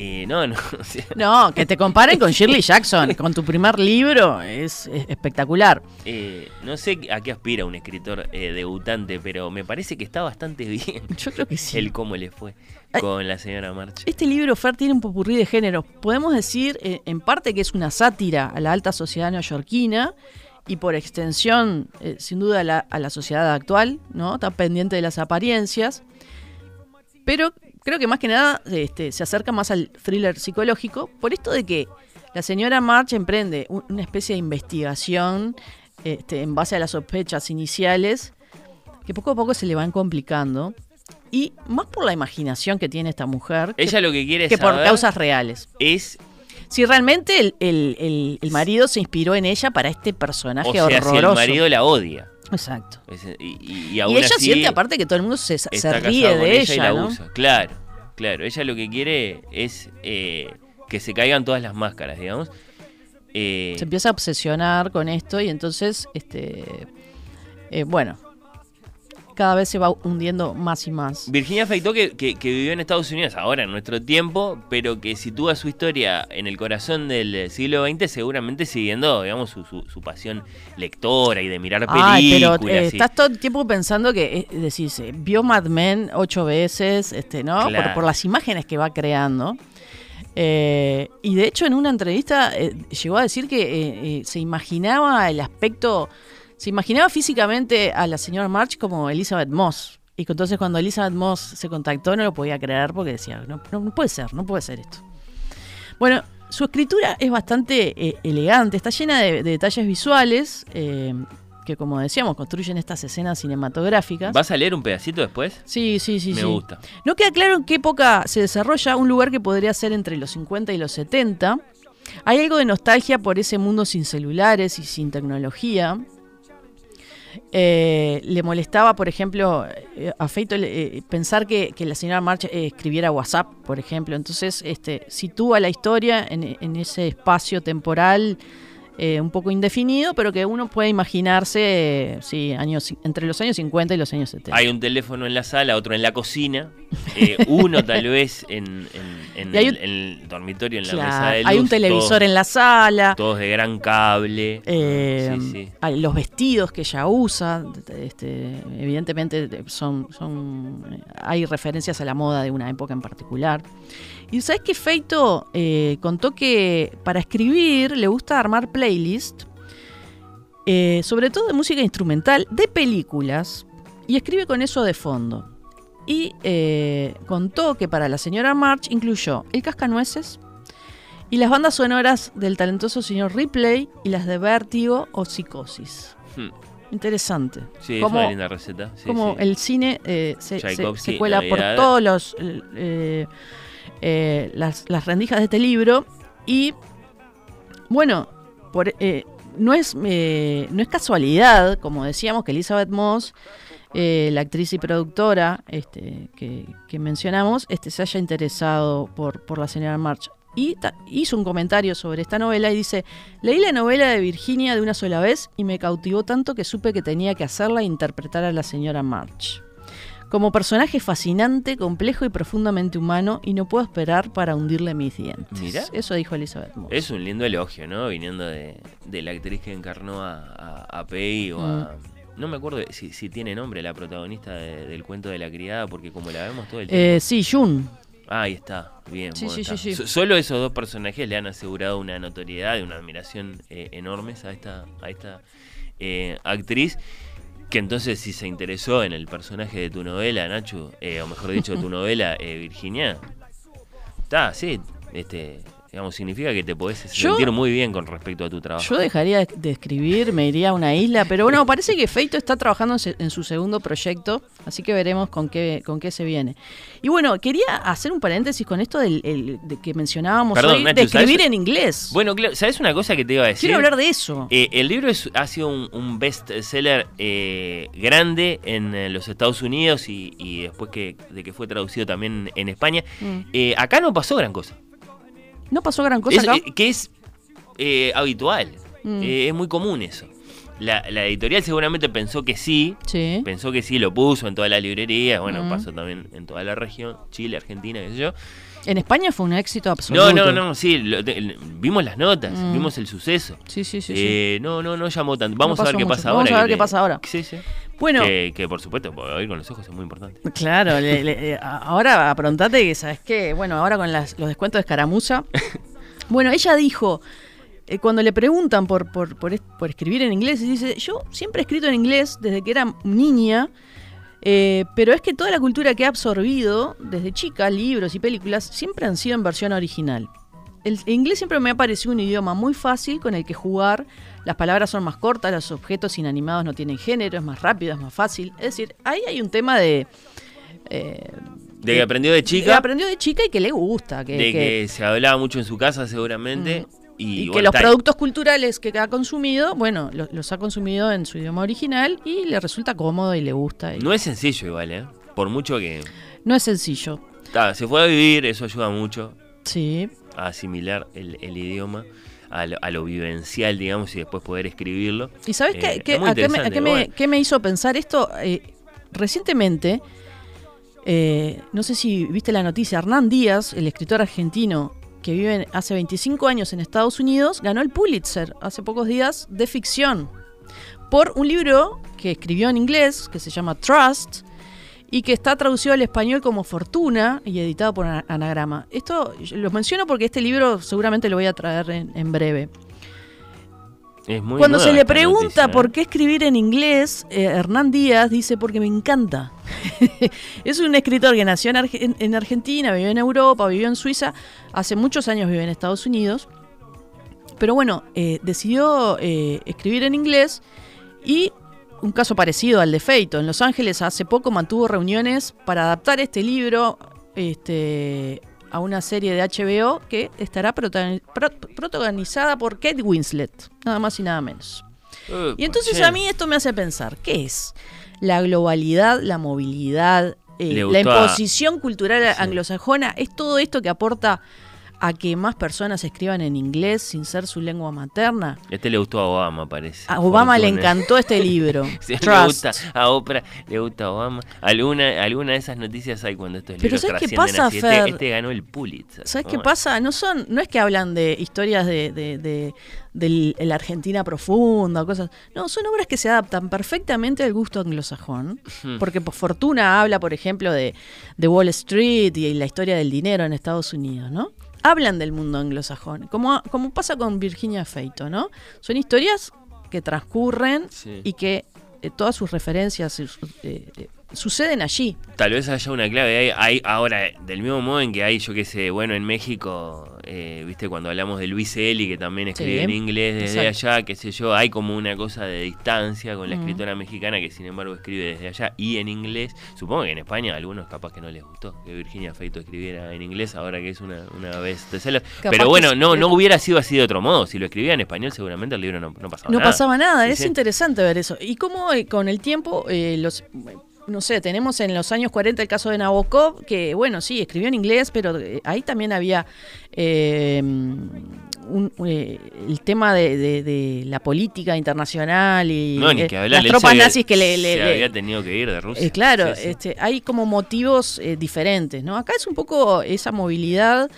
Eh, no, no. o sea, no, que te comparen con Shirley Jackson, con tu primer libro, es, es espectacular. eh, no sé a qué aspira un escritor eh, debutante, pero me parece que está bastante bien. Yo creo que sí. El cómo le fue Ay. con la señora March. Este libro, Fer, tiene un popurrí de género. Podemos decir, eh, en parte, que es una sátira a la alta sociedad neoyorquina y por extensión, eh, sin duda, a la, a la sociedad actual, ¿no? Está pendiente de las apariencias. Pero creo que más que nada este, se acerca más al thriller psicológico, por esto de que la señora March emprende un- una especie de investigación este, en base a las sospechas iniciales, que poco a poco se le van complicando. Y más por la imaginación que tiene esta mujer que- Ella lo que quiere que por causas reales. es Si realmente el, el- el- el marido se inspiró en ella para este personaje o sea, horroroso. si el marido la odia. Exacto. Es- y, y, y Y, aún ella así siente aparte que todo el mundo se, se ríe de ella, y ella, la ¿no? usa. Claro, claro. Ella lo que quiere es eh, que se caigan todas las máscaras, digamos. Eh, Se empieza a obsesionar con esto y entonces, este, eh, bueno, cada vez se va hundiendo más y más. Virginia Feitó que, que, que vivió en Estados Unidos ahora en nuestro tiempo, pero que sitúa su historia en el corazón del siglo XX, seguramente siguiendo, digamos, su, su, su pasión lectora y de mirar Ay, pero películas. eh, estás todo el tiempo pensando que, eh, decís, eh, vio Mad Men ocho veces, este, ¿no? Por- Claro. Por, las imágenes que va creando. Eh, y de hecho en una entrevista eh, llegó a decir que eh, se imaginaba el aspecto, se imaginaba físicamente a la señora March como Elizabeth Moss. Y entonces cuando Elizabeth Moss se contactó no lo podía creer porque decía, no, no, no puede ser, no puede ser esto. Bueno, su escritura es bastante eh, elegante, está llena de, de detalles visuales eh, que, como decíamos, construyen estas escenas cinematográficas. ¿Vas a leer un pedacito después? Sí, sí, sí. Me sí. gusta. No queda claro en qué época se desarrolla un lugar que podría ser entre los 50 y los 70. Hay algo de nostalgia por ese mundo sin celulares y sin tecnología. Eh, le molestaba, por ejemplo, eh, a Feito eh, pensar que, que la señora March eh, escribiera WhatsApp, por ejemplo. Entonces, este, sitúa la historia en, en ese espacio temporal eh, un poco indefinido, pero que uno puede imaginarse eh, sí, años, entre los años 50 y los años 70. Hay un teléfono en la sala, otro en la cocina, eh, uno tal vez en, en- el, un- en el dormitorio, en la Claro, mesa de luz. hay un televisor todos- en la sala. Todos de gran cable. eh, Sí, sí. los vestidos que ella usa, este, evidentemente son, son, hay referencias a la moda de una época en particular. Y sabes que Feito eh, contó que para escribir le gusta armar playlist, eh, sobre todo de música instrumental, de películas, y escribe con eso de fondo. Y eh, contó que para la señora March incluyó El Cascanueces y las bandas sonoras del talentoso señor Ripley y las de Vértigo o Psicosis. Hmm. Interesante. Sí, es Como- una linda receta. Sí, como sí. el cine eh, se, se- Tchaikovsky, se cuela por todos los eh, eh, las, las rendijas de este libro y bueno por, eh, no es eh, no es casualidad como decíamos que Elizabeth Moss la actriz y productora este, que, mencionamos este se haya interesado por, por la señora March y hizo un comentario sobre esta novela y dice, leí la novela de Virginia de una sola vez y me cautivó tanto que supe que tenía que hacerla e interpretar a la señora March. Como personaje fascinante, complejo y profundamente humano y no puedo esperar para hundirle mis dientes. Mirá. Eso dijo Elizabeth Moss. Es un lindo elogio, ¿no? Viniendo de, de la actriz que encarnó a, a, a Peggy o a... Mm. No me acuerdo si, si tiene nombre la protagonista de- del cuento de la criada, porque como la vemos todo el tiempo... Eh, sí, Jun. Ah, ahí está, bien. Sí, bueno, sí, está. sí, sí. So- Solo esos dos personajes le han asegurado una notoriedad y una admiración eh, enormes a esta, a esta eh, actriz. Que entonces, si se interesó en el personaje de tu novela, Nacho, eh, o mejor dicho, de tu novela, eh, Virginia, está, sí, este, digamos, significa que te podés Yo- sentir muy bien con respecto a tu trabajo. Yo dejaría de- escribir, me iría a una isla, pero bueno, parece que Feito está trabajando en, su segundo proyecto, así que veremos con qué, con qué se viene. Y bueno, quería hacer un paréntesis con esto del el- de que mencionábamos Perdón, hoy, Nacho, de escribir ¿sabes? en inglés. Bueno, claro, ¿sabes una cosa que te iba a decir? Quiero hablar de eso. Eh, el libro es- ha sido un, un best-seller eh, grande en eh, los Estados Unidos y, y después que, de que fue traducido también en España. Mm. Acá no pasó gran cosa. No pasó gran cosa Es, acá. eh, que es eh, habitual. Mm. Eh, es muy común eso. La, la editorial seguramente pensó que sí. Sí. Pensó que sí, lo puso en toda la librería. Bueno, pasó también en toda la región. Chile, Argentina, qué sé yo. En España fue un éxito absoluto. No, no, no, sí, lo- te- el- vimos las notas, Mm. vimos el suceso. Sí, sí, sí. sí. Eh, no, no, no llamó tanto. Vamos No a ver qué mucho. pasa Vamos ahora. a ver qué te- pasa ahora. Sí, sí. Bueno, Que, que, por supuesto, oír con los ojos es muy importante. Claro, le- le- eh, ahora aprontate que, ¿sabes qué? Bueno, ahora con las- los descuentos de escaramuza. Bueno, ella dijo, eh, cuando le preguntan por, por, por, es- por escribir en inglés, dice, yo siempre he escrito en inglés desde que era niña, eh, pero es que toda la cultura que he absorbido desde chica, libros y películas, siempre han sido en versión original. El inglés siempre me ha parecido un idioma muy fácil con el que jugar. Las palabras son más cortas, los objetos inanimados no tienen género, es más rápido, es más fácil. Es decir, ahí hay un tema de... eh, De que aprendió de que chica, aprendió de chica y que le gusta. Que, de que- que se hablaba mucho en su casa seguramente. Y, y que bueno, los productos culturales que ha consumido, bueno, lo- los, ha consumido en su idioma original y le resulta cómodo y le gusta. y- No es sencillo igual, ¿eh? Por mucho que... no es sencillo. se fue a vivir, eso ayuda mucho Sí. a asimilar el, el idioma. A lo, a lo vivencial, digamos, y después poder escribirlo. ¿Y sabes Eh, qué, es qué- a qué, me, a interesante, qué me- bueno. qué me hizo pensar esto? Eh, recientemente, eh, no sé si viste la noticia, Hernán Díaz, el escritor argentino que vive hace 25 años en Estados Unidos, ganó el Pulitzer hace pocos días de ficción por un libro que escribió en inglés que se llama Trust y que está traducido al español como Fortuna y editado por Ana- Anagrama. Esto lo menciono porque este libro seguramente lo voy a traer en- en breve. Es muy Cuando se le pregunta noticia, ¿eh? por qué escribir en inglés, eh, Hernán Díaz dice porque me encanta. es un escritor que nació en, Arge- en- en Argentina, vivió en Europa, vivió en Suiza, hace muchos años vive en Estados Unidos. Pero bueno, eh, decidió eh, escribir en inglés y un caso parecido al de Feito. En Los Ángeles hace poco mantuvo reuniones para adaptar este libro este, a una serie de HBO que estará prota- pro- protagonizada por Kate Winslet, nada más y nada menos. Eh, Y entonces a mí esto me hace pensar, ¿qué es? La globalidad, la movilidad, eh, la a- imposición cultural anglosajona, es todo esto que aporta a que más personas escriban en inglés sin ser su lengua materna. Este le gustó a Obama, parece. A Obama le encantó este libro. Sí, le gusta a Oprah, le gusta a Obama. Alguna, alguna de esas noticias hay cuando estos Pero libros ¿sabes qué pasa. Este- Fer? Este, ganó el Pulitzer. ¿Sabes qué pasa? No son, no es que hablan de historias de, de, de- del- la Argentina profunda cosas. No, son obras que se adaptan perfectamente al gusto anglosajón. Porque por Fortuna habla, por ejemplo, de, de Wall Street y la historia del dinero en Estados Unidos, ¿no? Hablan del mundo anglosajón, como, como pasa con Virginia Feito, ¿no? Son historias que transcurren Sí. y que eh, todas sus referencias eh, eh, eh, suceden allí. Tal vez haya una clave. Hay ahora, del mismo modo en que hay, yo qué sé, bueno, en México, eh, viste, cuando hablamos de Luis Eli, que también escribe Sí, en inglés desde exacto. allá, qué sé yo, hay como una cosa de distancia con la escritora mexicana que sin embargo escribe desde allá y en inglés. Supongo que en España a algunos capaz que no les gustó que Virginia Feito escribiera en inglés, ahora que es una, una vez de Capaz Pero bueno, no, no hubiera sido así de otro modo. Si lo escribía en español, seguramente el libro no, no pasaba No nada. pasaba nada, Sí, es sí. interesante ver eso. Y cómo eh, con el tiempo, eh, los, no sé, tenemos en los años 40 el caso de Nabokov, que bueno, sí, escribió en inglés, pero eh, ahí también había eh, un- eh, el tema de, de- de la política internacional y No, eh, que hablar. las tropas había- nazis que le... le- se le- había tenido que ir de Rusia. claro, Sí, sí. Este, hay como motivos diferentes, ¿no? Acá es un poco esa movilidad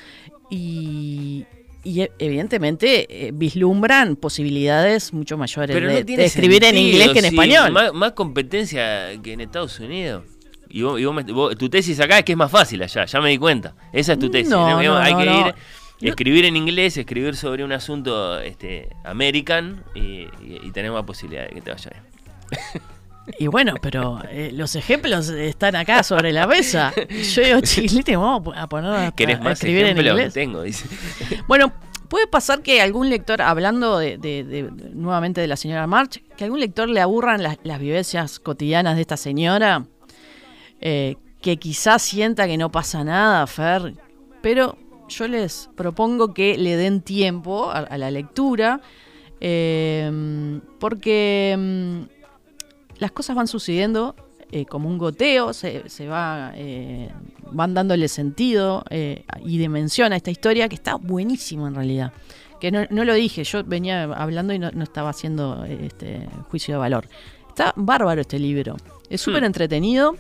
y, y, e- evidentemente eh, vislumbran posibilidades mucho mayores Pero de, no de tiene escribir en inglés que en sí, español. Más, más competencia que en Estados Unidos. Y, vos, y vos me- vos- tu tesis acá es que es más fácil allá, ya me di cuenta. Esa es tu tesis. No, ¿no? no, Hay no, que no. ir, escribir en inglés, escribir sobre un asunto este, American y, y, y tener más posibilidad de que te vaya bien. Y bueno, pero eh, los ejemplos están acá sobre la mesa. Yo digo, chiquilite, vamos a poner a, ¿Querés a más escribir en inglés. Tengo, dice. Bueno, puede pasar que algún lector, hablando de, de- de- de- nuevamente de la señora March, que algún lector le aburran las, las vivencias cotidianas de esta señora, eh, que quizás sienta que no pasa nada, Fer, pero yo les propongo que le den tiempo a, a la lectura, eh, porque mm, las cosas van sucediendo eh, como un goteo, se, se va, eh, van dándole sentido eh, y dimensión a esta historia que está buenísimo en realidad. Que no, no lo dije, yo venía hablando y no, no estaba haciendo este juicio de valor. Está bárbaro este libro, es súper entretenido,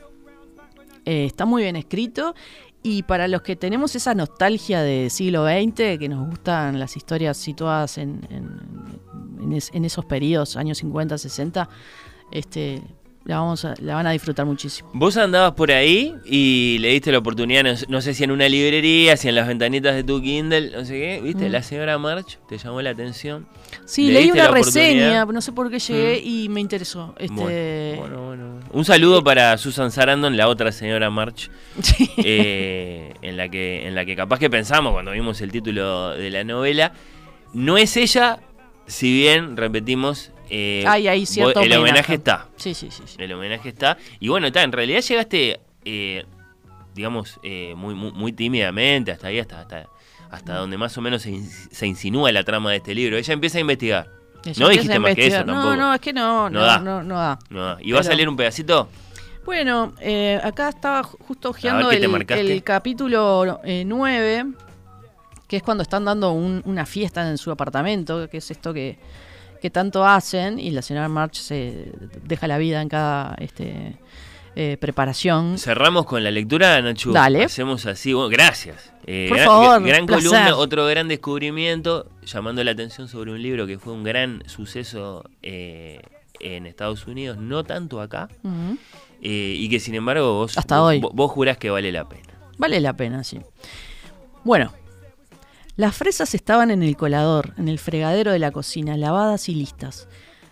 eh, está muy bien escrito y para los que tenemos esa nostalgia de siglo XX, que nos gustan las historias situadas en, en- en es- en esos periodos, años 50, 60, este, la, vamos a- la van a disfrutar muchísimo. Vos andabas por ahí y le diste la oportunidad, no, no sé si en una librería, si en las ventanitas de tu Kindle, no sé qué, ¿viste? Mm. La señora March te llamó la atención. Sí, ¿Le leí una reseña, no sé por qué llegué y me interesó. Este, Bueno, bueno, bueno. Un saludo para Susan Sarandon, la otra señora March, eh, en, la que, en la que capaz que pensamos cuando vimos el título de la novela. No es ella, si bien, repetimos, eh, Hay ahí cierto vos- el homenaje homenaje. está. Sí, sí, sí. sí. El homenaje está. Y bueno, está, en realidad llegaste, eh, digamos, eh, muy, muy, muy tímidamente, hasta ahí, hasta, hasta, hasta donde más o menos se, in- se insinúa la trama de este libro. Ella empieza a investigar. Ella no dijiste más que eso tampoco. No, no, es que no, No no, da. no, no da. No da. ¿Y va a salir un pedacito? Bueno, eh, acá estaba ju- justo hojeando ¿qué te el, marcaste? el capítulo 9, que es cuando están dando un- una fiesta en su apartamento, que es esto que, que tanto hacen, y la señora March se deja la vida en cada este, eh, preparación. Cerramos con la lectura, Nacho. Dale. Hacemos así. Bueno, gracias. Eh, Por gran, favor, gran placer. columna, otro gran descubrimiento, llamando la atención sobre un libro que fue un gran suceso eh, en Estados Unidos, no tanto acá, y que sin embargo vos, Hasta vos, hoy. vos jurás que vale la pena. Vale la pena, sí. Bueno, las fresas estaban en el colador, en el fregadero de la cocina, lavadas y listas.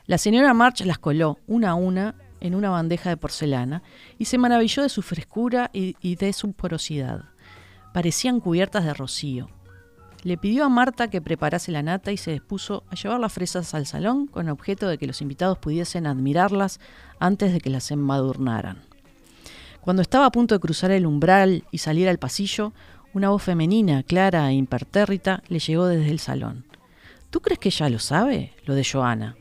La señora March las coló, una a una, en una bandeja de porcelana, y se maravilló de su frescura y, y de su porosidad. Parecían cubiertas de rocío. Le pidió a Marta que preparase la nata y se dispuso a llevar las fresas al salón con objeto de que los invitados pudiesen admirarlas antes de que las embadurnaran. Cuando estaba a punto de cruzar el umbral y salir al pasillo, una voz femenina, clara e impertérrita, le llegó desde el salón. ¿Tú crees que ella lo sabe? Lo de Joana.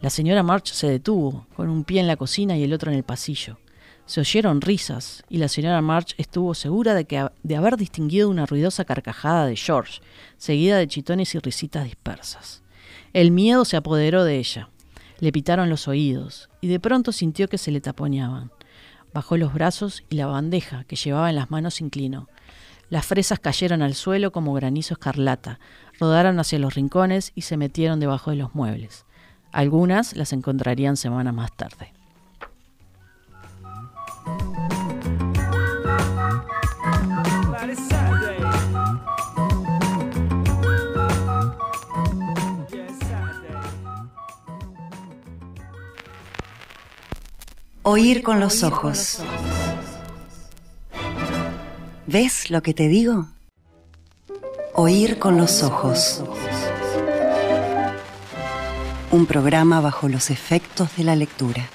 La señora March se detuvo, con un pie en la cocina y el otro en el pasillo. Se oyeron risas, y la señora March estuvo segura de, que, de haber distinguido una ruidosa carcajada de George, seguida de chitones y risitas dispersas. El miedo se apoderó de ella. Le pitaron los oídos, y de pronto sintió que se le taponeaban. Bajó los brazos y la bandeja que llevaba en las manos inclinó. Las fresas cayeron al suelo como granizo escarlata, rodaron hacia los rincones y se metieron debajo de los muebles. Algunas las encontrarían semanas más tarde. Oír con los ojos. ¿Ves lo que te digo? Oír con los ojos. Un programa bajo los efectos de la lectura.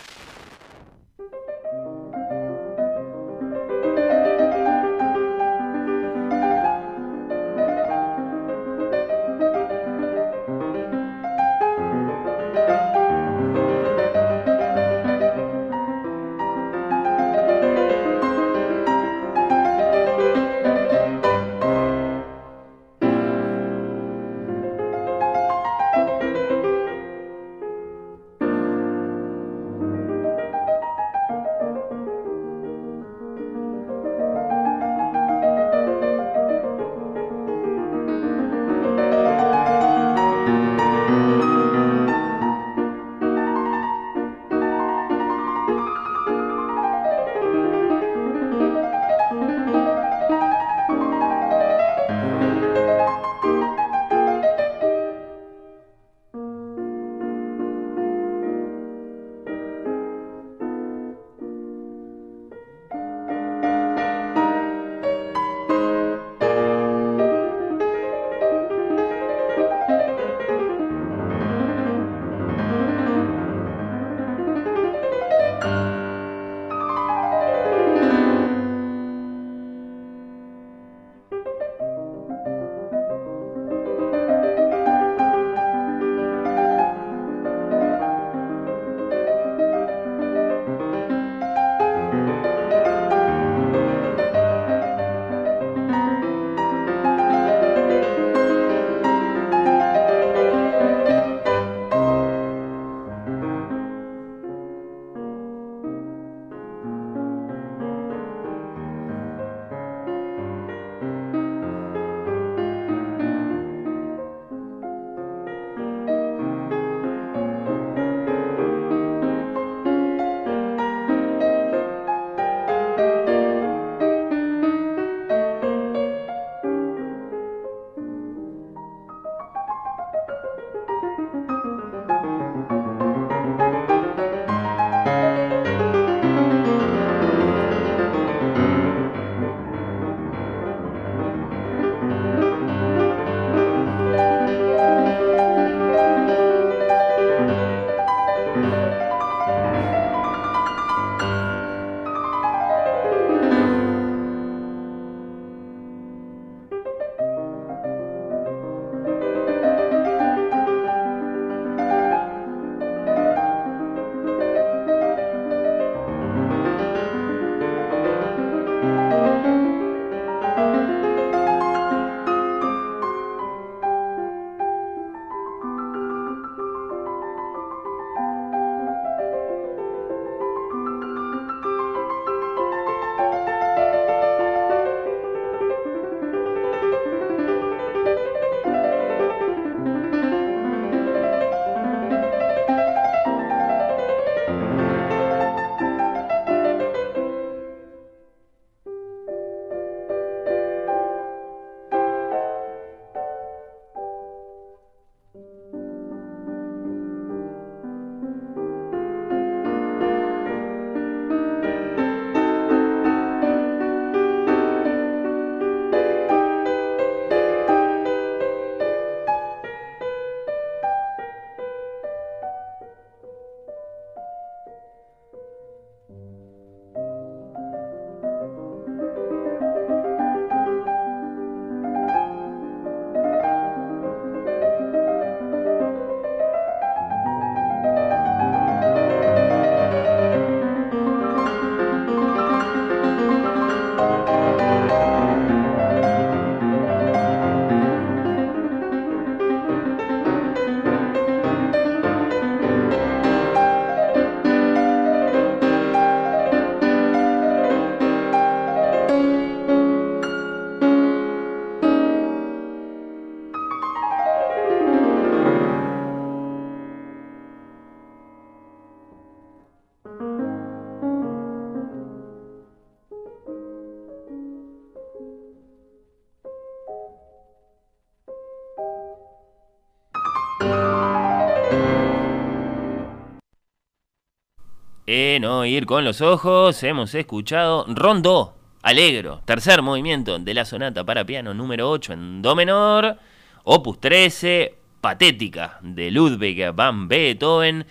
En Oír con los Ojos hemos escuchado Rondo, Alegro, tercer movimiento de la sonata para piano número 8 en Do menor, opus 13, Patética de Ludwig van Beethoven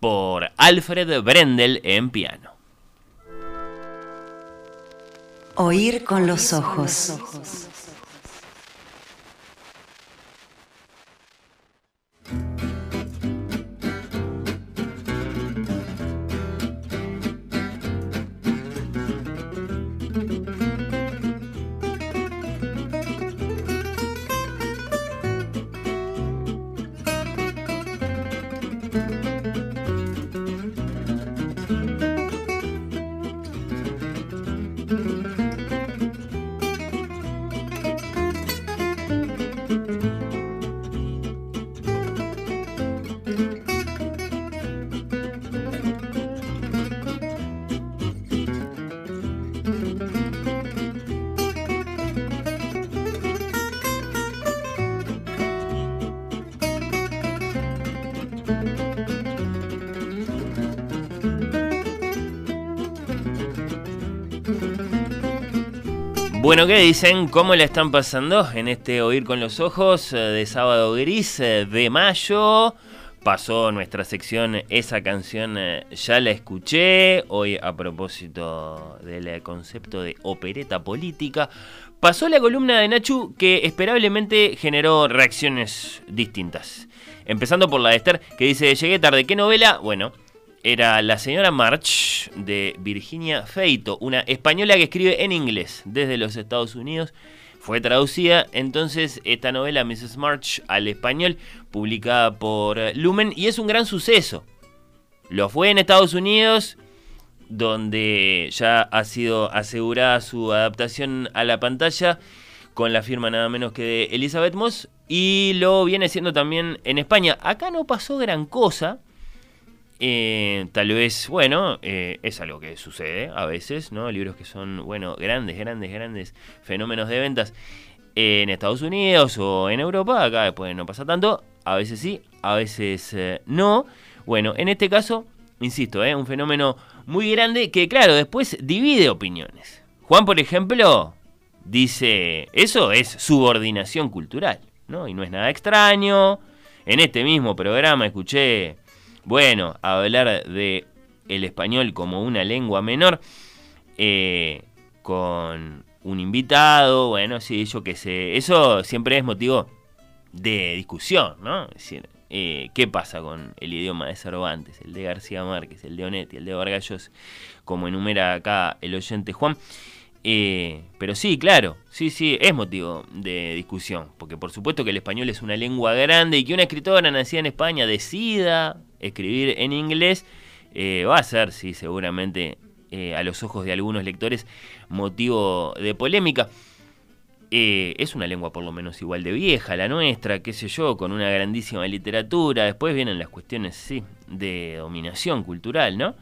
por Alfred Brendel en piano. Oír con los ojos. Bueno, ¿qué dicen? ¿Cómo le están pasando en este Oír con los Ojos eh, de sábado gris eh, de mayo? Pasó nuestra sección Esa canción eh, ya la escuché. Hoy a propósito del concepto de opereta política. Pasó la columna de Nachu que esperablemente generó reacciones distintas. Empezando por la de Esther que dice, llegué tarde, ¿qué novela? Bueno, era la señora March de Virginia Feito, una española que escribe en inglés desde los Estados Unidos. Fue traducida entonces esta novela Mrs. March al español, publicada por Lumen, y es un gran suceso. Lo fue en Estados Unidos, donde ya ha sido asegurada su adaptación a la pantalla con la firma nada menos que de Elizabeth Moss, y lo viene siendo también en España. Acá no pasó gran cosa eh, tal vez, bueno, eh, es algo que sucede a veces, ¿no? Libros que son, bueno, grandes, grandes, grandes fenómenos de ventas en Estados Unidos o en Europa, acá después no pasa tanto, a veces sí, a veces eh, no. Bueno, en este caso, insisto, un fenómeno muy grande que, claro, después divide opiniones. Juan, por ejemplo, dice, eso es subordinación cultural, ¿no? Y no es nada extraño. En este mismo programa escuché bueno, hablar de el español como una lengua menor eh, con un invitado, bueno, sí, yo qué sé, eso siempre es motivo de discusión, ¿no? Es decir, eh, ¿qué pasa con el idioma de Cervantes, el de García Márquez, el de Onetti, el de Vargallos, como enumera acá el oyente Juan? Eh, pero sí, claro, sí, sí, es motivo de discusión, porque por supuesto que el español es una lengua grande y que una escritora nacida en España decida escribir en inglés, eh, va a ser, sí, seguramente eh, a los ojos de algunos lectores motivo de polémica. Eh, es una lengua por lo menos igual de vieja, la nuestra, qué sé yo, con una grandísima literatura. Después vienen las cuestiones, sí, de dominación cultural, ¿no?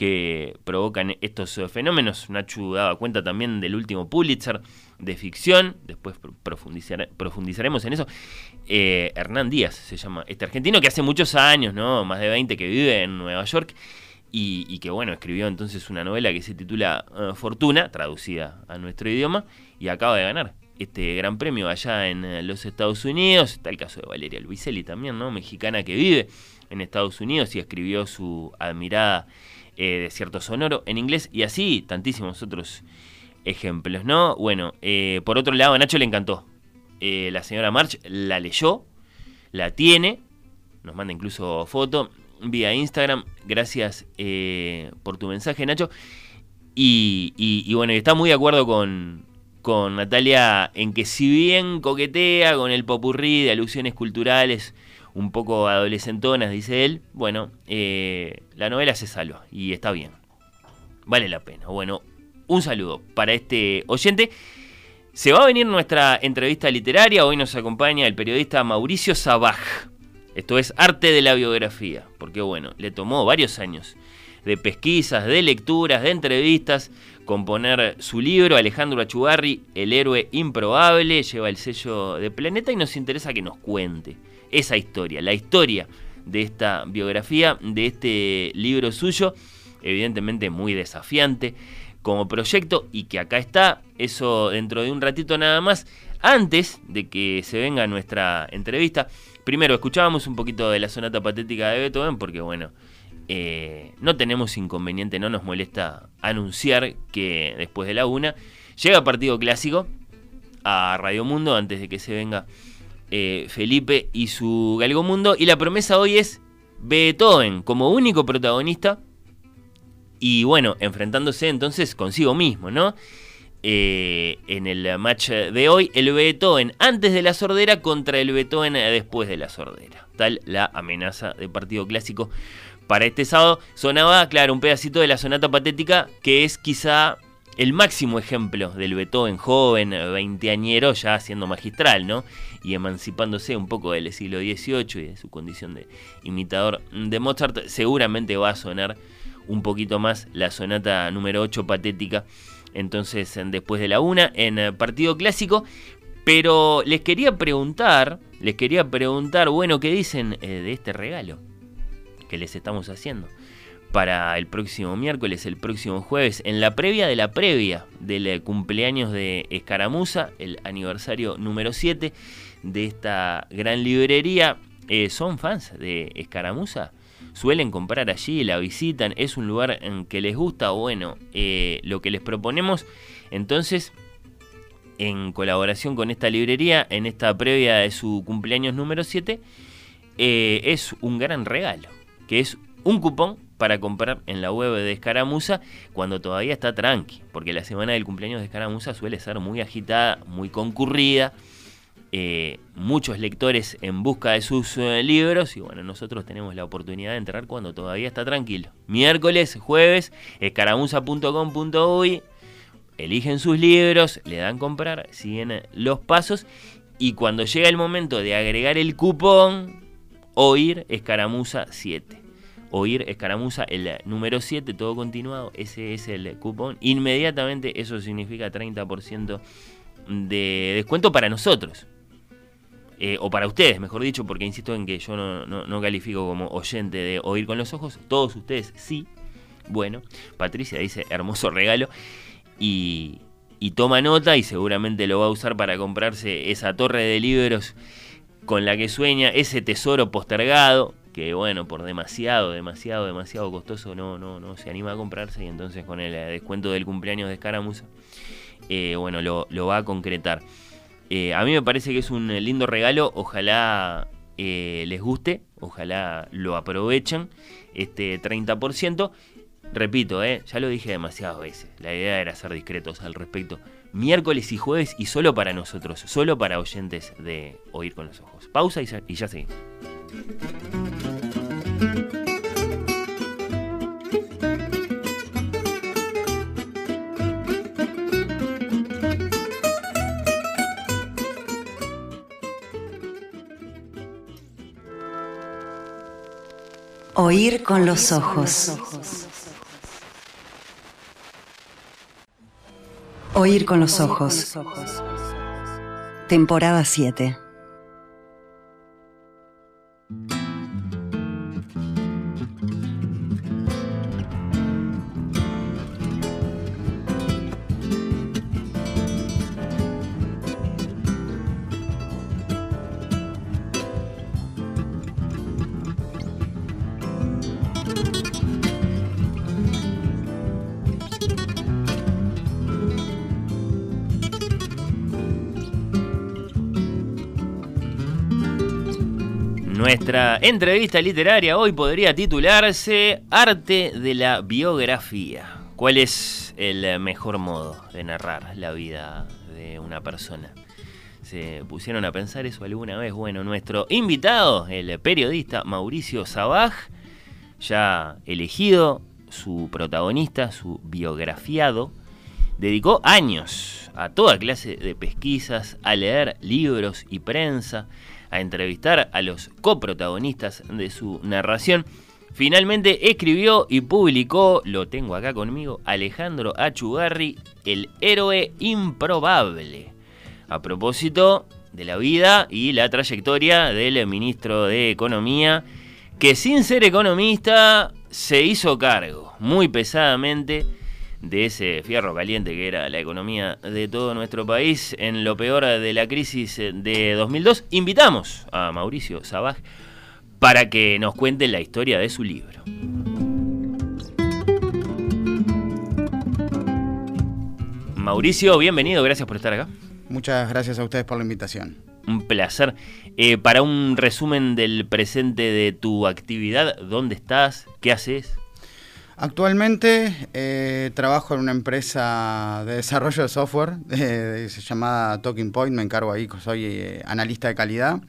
Que provocan estos fenómenos. Nachu daba cuenta también del último Pulitzer de ficción, después profundizaremos en eso. Eh, Hernán Díaz se llama este argentino que hace muchos años, ¿no? Más de 20 que vive en Nueva York y, que, bueno, escribió entonces una novela que se titula eh, Fortuna, traducida a nuestro idioma, y acaba de ganar este gran premio allá en eh, los Estados Unidos. Está el caso de Valeria Luiselli también, ¿no? Mexicana que vive en Estados Unidos y escribió su admirada Desierto Sonoro en inglés y así tantísimos otros ejemplos, ¿no? Bueno, por otro lado, a Nacho le encantó eh, la señora March la leyó, la tiene, nos manda incluso foto vía Instagram. Gracias eh, por tu mensaje, Nacho. Y, bueno, está muy de acuerdo con, con Natalia en que si bien coquetea con el popurrí de alusiones culturales un poco adolescentonas, dice él, bueno, eh, la novela se salva y está bien. Vale la pena. Bueno, un saludo para este oyente. Se va a venir nuestra entrevista literaria. Hoy nos acompaña el periodista Mauricio Sabaj. Esto es arte de la biografía, porque bueno, le tomó varios años de pesquisas, de lecturas, de entrevistas, componer su libro, Alejandro Achugarri, El héroe improbable, lleva el sello de Planeta y nos interesa que nos cuente esa historia, la historia de esta biografía, de este libro suyo, evidentemente muy desafiante como proyecto y que acá está, eso dentro de un ratito nada más, antes de que se venga nuestra entrevista. Primero, escuchábamos un poquito de la sonata patética de Beethoven porque bueno, eh, no tenemos inconveniente, no nos molesta anunciar que después de la una llega partido clásico a Radio Mundo antes de que se venga eh, Felipe y su Galgo Mundo. Y la promesa hoy es Beethoven como único protagonista. Y bueno, enfrentándose entonces consigo mismo, ¿no? Eh, en el match de hoy, el Beethoven antes de la sordera contra el Beethoven después de la sordera. Tal la amenaza de partido clásico para este sábado. Sonaba, claro, un pedacito de la sonata patética que es quizá el máximo ejemplo del Beethoven joven, veinteañero, ya siendo magistral, ¿no? Y emancipándose un poco del siglo XVIII y de su condición de imitador de Mozart, seguramente va a sonar un poquito más la sonata número 8 patética, entonces después de la una, en partido clásico. Pero les quería preguntar, les quería preguntar, bueno, ¿qué dicen eh, de este regalo que les estamos haciendo? Para el próximo miércoles, el próximo jueves, en la previa de la previa del eh, cumpleaños de Escaramuza, el aniversario número 7 de esta gran librería. Eh, ¿Son fans de Escaramuza? Suelen comprar allí, la visitan, es un lugar en que les gusta. Bueno, eh, lo que les proponemos entonces en colaboración con esta librería, en esta previa de su cumpleaños número 7, es un gran regalo, que es un cupón para comprar en la web de Escaramuza cuando todavía está tranqui, porque la semana del cumpleaños de Escaramuza suele ser muy agitada, muy concurrida, eh, muchos lectores en busca de sus eh, libros y bueno, nosotros tenemos la oportunidad de entrar cuando todavía está tranquilo. Miércoles, jueves, escaramuza.com.uy, eligen sus libros, le dan comprar, siguen los pasos y cuando llega el momento de agregar el cupón, oír Escaramuza 7 oír escaramuza, el número 7, todo continuado, ese es el cupón. Inmediatamente eso significa 30% de descuento para nosotros. Eh, o para ustedes, mejor dicho, porque insisto en que yo no, califico como oyente de oír con los ojos, todos ustedes sí. Bueno, Patricia dice hermoso regalo y, y toma nota y seguramente lo va a usar para comprarse esa torre de libros con la que sueña, ese tesoro postergado, que bueno, por demasiado, demasiado, demasiado costoso no, no, no se anima a comprarse y entonces con el descuento del cumpleaños de Escaramuza, eh, bueno, lo, va a concretar. Eh, a mí me parece que es un lindo regalo, ojalá eh, les guste, ojalá lo aprovechen, este 30%. Repito, ya lo dije demasiadas veces, la idea era ser discretos al respecto. Miércoles y jueves y solo para nosotros, solo para oyentes de Oír con los Ojos. Pausa y ya, y ya seguimos. Oír con los ojos. Oír con los ojos. Temporada 7. Entrevista literaria hoy podría titularse Arte de la biografía. ¿Cuál es el mejor modo de narrar la vida de una persona? ¿Se pusieron a pensar eso alguna vez? Bueno, nuestro invitado, el periodista Mauricio Sabaj, ya elegido su protagonista, su biografiado, dedicó años a toda clase de pesquisas, a leer libros y prensa, a entrevistar a los coprotagonistas de su narración. Finalmente escribió y publicó, lo tengo acá conmigo, Alejandro Achugarri, El héroe improbable. A propósito de la vida y la trayectoria del ministro de Economía, que sin ser economista se hizo cargo muy pesadamente de ese fierro caliente que era la economía de todo nuestro país en lo peor de la crisis de 2002. Invitamos a Mauricio Sabaj para que nos cuente la historia de su libro. Mauricio, bienvenido, gracias por estar acá. Muchas gracias a ustedes por la invitación. Un placer. Eh, para un resumen del presente de tu actividad, ¿dónde estás? ¿Qué haces? Actualmente eh, trabajo en una empresa de desarrollo de software, eh, se llama Talking Point, me encargo ahí, soy eh, analista de calidad.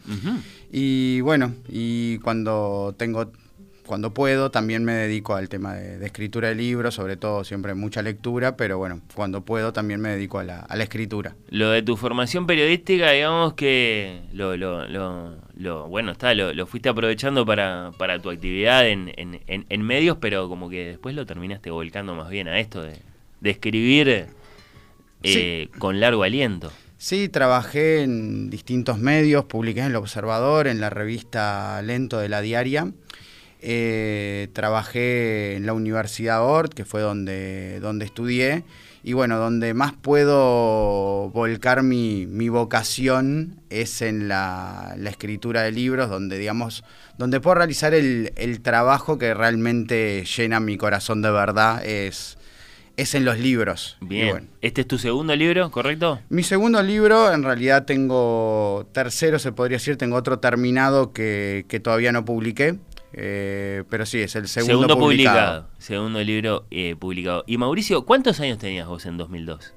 Y bueno, y cuando tengo, cuando puedo, también me dedico al tema de, de escritura de libros, sobre todo siempre mucha lectura, pero bueno, cuando puedo también me dedico a la, a la escritura. Lo de tu formación periodística, digamos que lo, lo, lo, lo- bueno, está, lo, fuiste aprovechando para, para tu actividad en, en- en- en medios, pero como que después lo terminaste volcando más bien a esto de, de escribir eh, con largo aliento. Sí, trabajé en distintos medios, publiqué en El Observador, en la revista Lento de la Diaria. Eh, trabajé en la Universidad Ort, que fue donde, donde estudié. Y bueno, donde más puedo volcar mi, mi vocación es en la, la escritura de libros, donde digamos, donde puedo realizar el, el trabajo que realmente llena mi corazón de verdad, es, es en los libros. Bien. bueno. Este es tu segundo libro, ¿correcto? Mi segundo libro, en realidad tengo tercero, se podría decir, tengo otro terminado que, que todavía no publiqué, eh, pero sí, es el segundo, publicado. Segundo libro eh, publicado. Y Mauricio, ¿cuántos años tenías vos en 2002?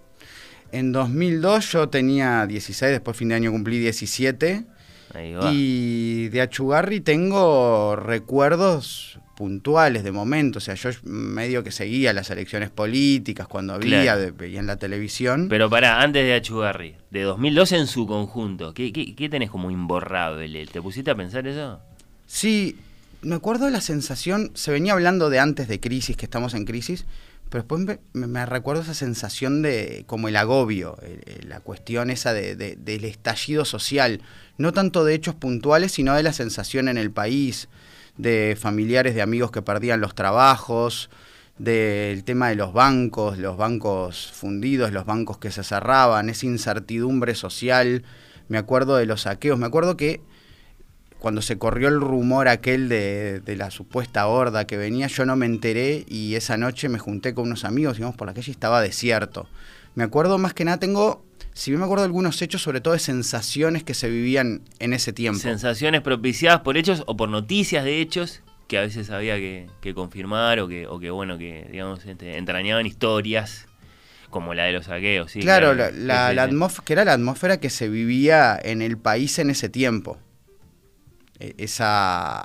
En 2002 yo tenía 16, después fin de año cumplí 17, Ahí va. y de Achugarri tengo recuerdos puntuales de momentos, o sea, yo medio que seguía las elecciones políticas cuando había, Claro. de- veía en la televisión. Pero pará, antes de Achugarri, de 2002 en su conjunto, ¿qué, qué, qué tenés como imborrable? ¿Te pusiste a pensar eso? Sí, me acuerdo de la sensación, se venía hablando de antes de crisis, que estamos en crisis, pero después me, recuerdo esa sensación de como el agobio, la cuestión esa de- del estallido social, no tanto de hechos puntuales, sino de la sensación en el país, de familiares, de amigos que perdían los trabajos, del tema de los bancos, los bancos fundidos, los bancos que se cerraban, esa incertidumbre social, me acuerdo de los saqueos, me acuerdo que cuando se corrió el rumor aquel de, de la supuesta horda que venía, yo no me enteré y esa noche me junté con unos amigos, íbamos por la calle y estaba desierto. Me acuerdo más que nada, tengo, si bien me acuerdo de algunos hechos, sobre todo de sensaciones que se vivían en ese tiempo. Sensaciones propiciadas por hechos o por noticias de hechos que a veces había que, que confirmar o que, o que, bueno, que, digamos, este, entrañaban historias como la de los saqueos, sí. claro, la, la- atmósfera, que era la atmósfera que se vivía en el país en ese tiempo. E- Esa,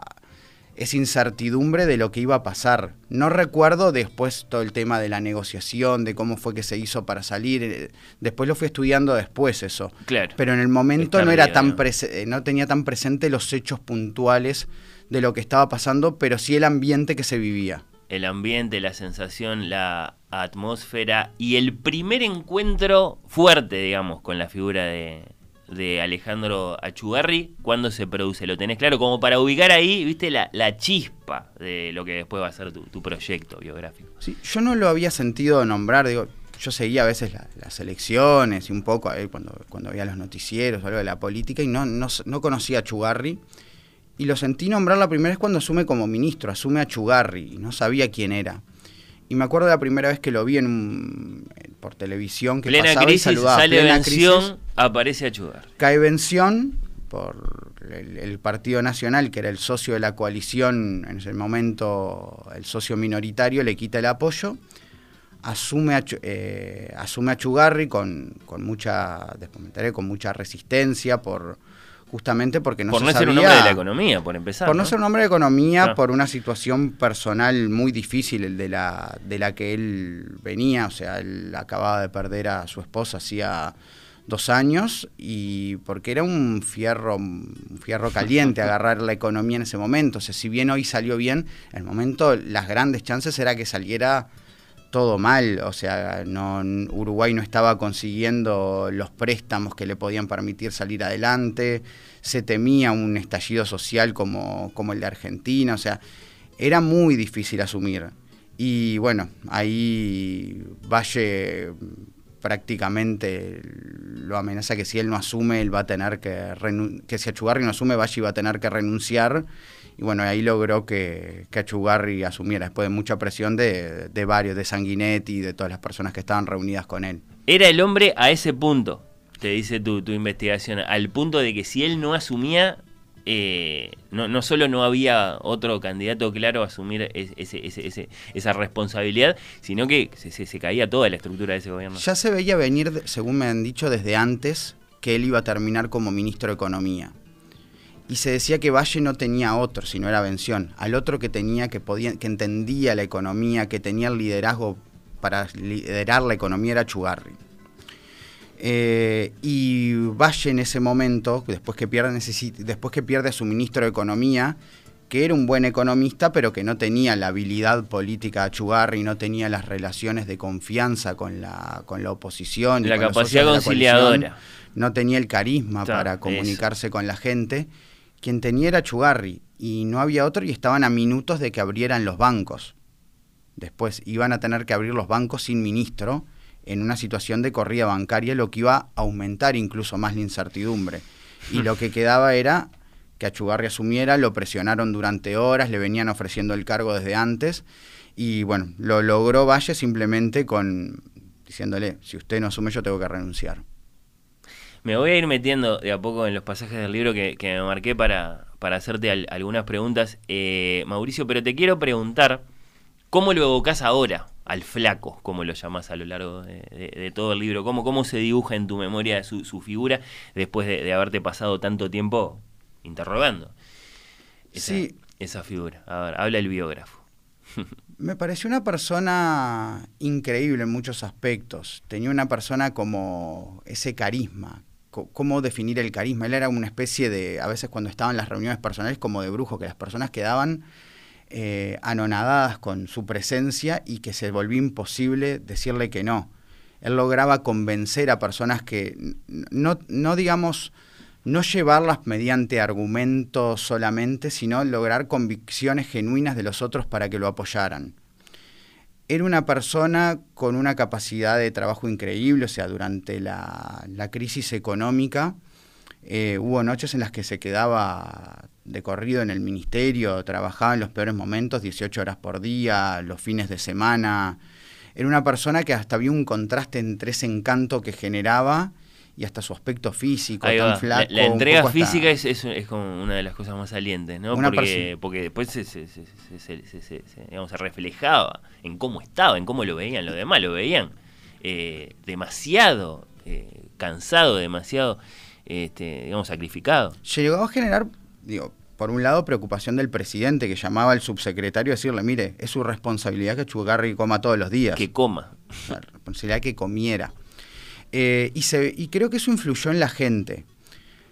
esa incertidumbre de lo que iba a pasar. No recuerdo después todo el tema de la negociación, de cómo fue que se hizo para salir. eh, Después lo fui estudiando después eso. Claro. Pero en el momento no era tan eh, no tenía tan presente los hechos puntuales de lo que estaba pasando, pero sí el ambiente que se vivía. el ambiente, la sensación, la atmósfera y el primer encuentro fuerte, digamos, con la figura de, de Alejandro Achugarri, ¿cuándo se produce? ¿Lo tenés claro? Como para ubicar ahí, viste, la, la chispa de lo que después va a ser tu, proyecto biográfico. Sí, yo no lo había sentido nombrar, digo, yo seguía a veces la- las elecciones y un poco a cuando, cuando veía los noticieros algo de la política y no, no, no conocía a Chugarri. Y lo sentí nombrar la primera vez cuando asume como ministro, asume a Chugarri no sabía quién era. Y me acuerdo de la primera vez que lo vi en un, por televisión que Plena pasaba y crisis, saludaba. sale Plena vención, crisis, aparece Achugarri. cae vención por el, el Partido Nacional, que era el socio de la coalición, en ese momento el socio minoritario, le quita el apoyo, asume a, eh, asume a Chugarri con, con mucha, después me enteré, con mucha resistencia, por justamente porque no por se no ser un sabía- hombre de la economía, por empezar. por no, ser un hombre de economía, por una situación personal muy difícil el de la, de la que él venía, o sea, él acababa de perder a su esposa hacía dos años y porque era un fierro, un fierro caliente agarrar la economía en ese momento. O sea, si bien hoy salió bien, en el momento las grandes chances era que saliera todo mal, o sea, no, Uruguay no estaba consiguiendo los préstamos que le podían permitir salir adelante, se temía un estallido social como, como el de Argentina, o sea, era muy difícil asumir. Y bueno, ahí Valle prácticamente lo amenaza que si él no asume, él va a tener que que si Achugarri no asume, Valle va a tener que renunciar. Y bueno, ahí logró que, que Achugarri asumiera después de mucha presión de, de varios, de Sanguinetti y de todas las personas que estaban reunidas con él. Era el hombre a ese punto, te dice tu, tu investigación, al punto de que si él no asumía, eh, no, no solo no había otro candidato claro a asumir es- ese- ese- ese- esa responsabilidad, sino que se, se- se caía toda la estructura de ese gobierno. Ya se veía venir, según me han dicho desde antes, que él iba a terminar como ministro de Economía. Y se decía que Valle no tenía otro, sino era Bención. Al otro que tenía, que podía, que entendía la economía, que tenía el liderazgo para liderar la economía era Chugarri. Eh, y Valle en ese momento, después que, pierde, después que pierde a su ministro de Economía, que era un buen economista, pero que no tenía la habilidad política de Achugarri, no tenía las relaciones de confianza con la, con la oposición. y La con los capacidad la conciliadora. no tenía el carisma para eso. comunicarse con la gente. Quien tenía era Achugarri, y no había otro, y estaban a minutos de que abrieran los bancos. Después iban a tener que abrir los bancos sin ministro en una situación de corrida bancaria, lo que iba a aumentar incluso más la incertidumbre. Y lo que quedaba era que Achugarri asumiera, lo presionaron durante horas, le venían ofreciendo el cargo desde antes, y bueno, lo logró Valle simplemente con diciéndole, si usted no asume yo tengo que renunciar. Me voy a ir metiendo de a poco en los pasajes del libro que, que me marqué para, para hacerte al- algunas preguntas, eh, Mauricio, pero te quiero preguntar, ¿cómo lo evocás ahora al flaco, como lo llamás a lo largo de, de- de todo el libro? ¿Cómo, ¿Cómo se dibuja en tu memoria su, su figura después de, de haberte pasado tanto tiempo interrogando esa, Sí. esa figura? A ver, habla el biógrafo. Me pareció una persona increíble en muchos aspectos. Tenía una persona como ese carisma. ¿Cómo definir el carisma? Él era una especie de, a veces cuando estaban las reuniones personales, como de brujo, que las personas quedaban eh, anonadadas con su presencia y que se volvía imposible decirle que no. Él lograba convencer a personas que no, no digamos, no llevarlas mediante argumentos solamente, sino lograr convicciones genuinas de los otros para que lo apoyaran. Era una persona con una capacidad de trabajo increíble, o sea, durante la, crisis económica eh, hubo noches en las que se quedaba de corrido en el ministerio, trabajaba en los peores momentos, 18 horas por día, los fines de semana. Era una persona que hasta había un contraste entre ese encanto que generaba y hasta su aspecto físico, Ahí tan va. flaco. la, entrega hasta- física es, es, es como una de las cosas más salientes, ¿no? Una Porque, porque después se, se, se, se- se- se- se- se- digamos, se reflejaba en cómo estaba, en cómo lo veían los demás, lo veían eh, demasiado eh, cansado, demasiado este, digamos, sacrificado. llegó a generar, digo, por un lado, preocupación del presidente que llamaba al subsecretario a decirle, mire, es su responsabilidad que Chugarri coma todos los días. Que coma. La responsabilidad que comiera. Eh, y, se, y creo que eso influyó en la gente.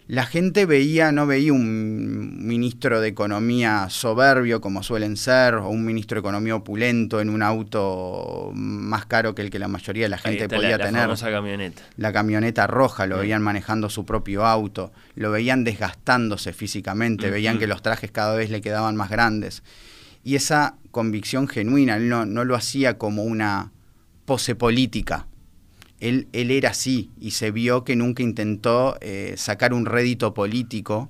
La gente veía, no veía un ministro de Economía soberbio como suelen ser, o un ministro de Economía opulento en un auto más caro que el que la mayoría de la Ahí gente está podía la, la tener famosa camioneta. la camioneta roja, lo veían manejando su propio auto, lo veían desgastándose físicamente, veían que los trajes cada vez le quedaban más grandes. Y esa convicción genuina, él no, no lo hacía como una pose política. Él, él era así y se vio que nunca intentó eh, sacar un rédito político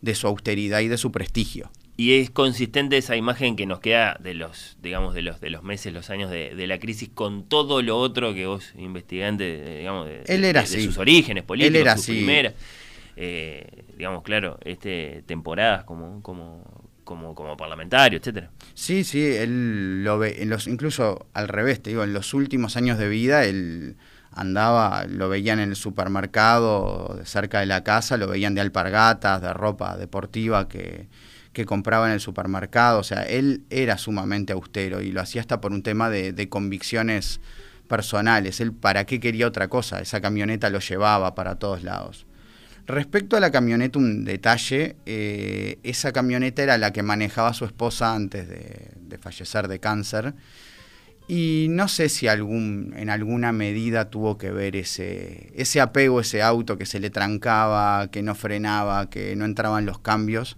de su austeridad y de su prestigio. Y es consistente esa imagen que nos queda de los, digamos, de los, de los meses, los años de, de la crisis, con todo lo otro que vos investigante, de- digamos, de, Él era de- de así. sus orígenes políticos, Él era sus así. primeras, eh, digamos, claro, este, temporadas como, como, como, como parlamentario, etcétera. Sí, sí, él lo ve, en los, incluso al revés, te digo, en los últimos años de vida él andaba, lo veían en el supermercado cerca de la casa, lo veían de alpargatas, de ropa deportiva que, que compraba en el supermercado, o sea, él era sumamente austero y lo hacía hasta por un tema de, de convicciones personales, él para qué quería otra cosa, esa camioneta lo llevaba para todos lados. Respecto a la camioneta, un detalle, eh, esa camioneta era la que manejaba su esposa antes de, de fallecer de cáncer. Y no sé si algún, en alguna medida tuvo que ver ese, ese apego, ese auto que se le trancaba, que no frenaba, que no entraban los cambios.